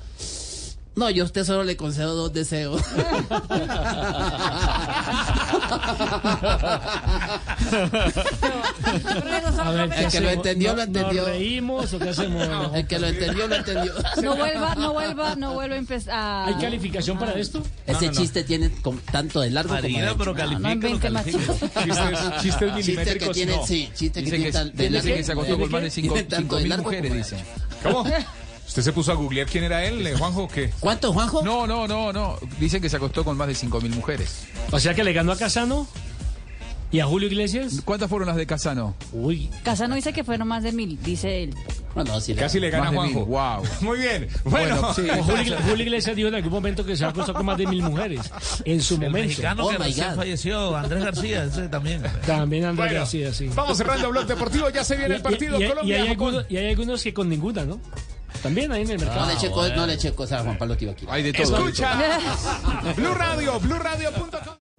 [SPEAKER 26] no, yo a usted solo le concedo dos deseos.
[SPEAKER 7] A ver, ¿qué
[SPEAKER 26] El que lo entendió, lo
[SPEAKER 7] ¿No-
[SPEAKER 26] entendió.
[SPEAKER 7] ¿Nos reímos o qué hacemos?
[SPEAKER 26] El que lo entendió, lo entendió.
[SPEAKER 6] No vuelva, no vuelva, no vuelva a empezar.
[SPEAKER 7] ¿Hay calificación para esto?
[SPEAKER 26] Ese chiste tiene com- tanto de largo como
[SPEAKER 18] Marina,
[SPEAKER 26] de
[SPEAKER 18] pero califica,
[SPEAKER 6] No invente más
[SPEAKER 9] Chistes, chistes
[SPEAKER 26] Chiste que
[SPEAKER 9] milimétricos,
[SPEAKER 26] tiene,
[SPEAKER 9] no.
[SPEAKER 26] sí, chiste que
[SPEAKER 1] Dice
[SPEAKER 26] tiene tan- de
[SPEAKER 1] dice
[SPEAKER 26] largo-
[SPEAKER 1] que se acostó con más de
[SPEAKER 26] tiene tanto de
[SPEAKER 1] 5.000
[SPEAKER 26] largo
[SPEAKER 1] mujeres,
[SPEAKER 26] como
[SPEAKER 1] dice.
[SPEAKER 9] ¿Cómo? ¿Usted se puso a googlear quién era él, eh, Juanjo, o qué?
[SPEAKER 26] ¿Cuánto, Juanjo?
[SPEAKER 1] No, no, no, no. Dicen que se acostó con más de 5.000 mujeres.
[SPEAKER 7] O sea que le ganó a Casano y a Julio Iglesias.
[SPEAKER 1] ¿Cuántas fueron las de Casano?
[SPEAKER 7] Uy,
[SPEAKER 6] Casano dice que fueron más de mil, dice él.
[SPEAKER 26] No, no, sí,
[SPEAKER 9] Casi le gana a. Juanjo.
[SPEAKER 1] Wow. [LAUGHS]
[SPEAKER 9] Muy bien. Bueno,
[SPEAKER 1] Bueno, sí.
[SPEAKER 7] Julio, Julio Iglesias dijo en algún momento que se ha acostado con más de mil mujeres. En su
[SPEAKER 18] El
[SPEAKER 7] momento.
[SPEAKER 18] mexicano
[SPEAKER 26] Oh
[SPEAKER 18] que recién falleció, Andrés García, ese también.
[SPEAKER 7] También Andrés
[SPEAKER 9] Bueno,
[SPEAKER 7] García, sí.
[SPEAKER 9] Vamos cerrando el blog deportivo. Ya se viene el partido
[SPEAKER 7] y, y- y
[SPEAKER 9] Colombia.
[SPEAKER 7] hay algunos, y hay algunos que con ninguna, ¿no? También ahí en el mercado.
[SPEAKER 26] No le eché co- no le eché cosas a Juan Pablo Tibaquira.
[SPEAKER 1] Hay de todo.
[SPEAKER 9] Escucha. Blue Radio, BlueRadio.com.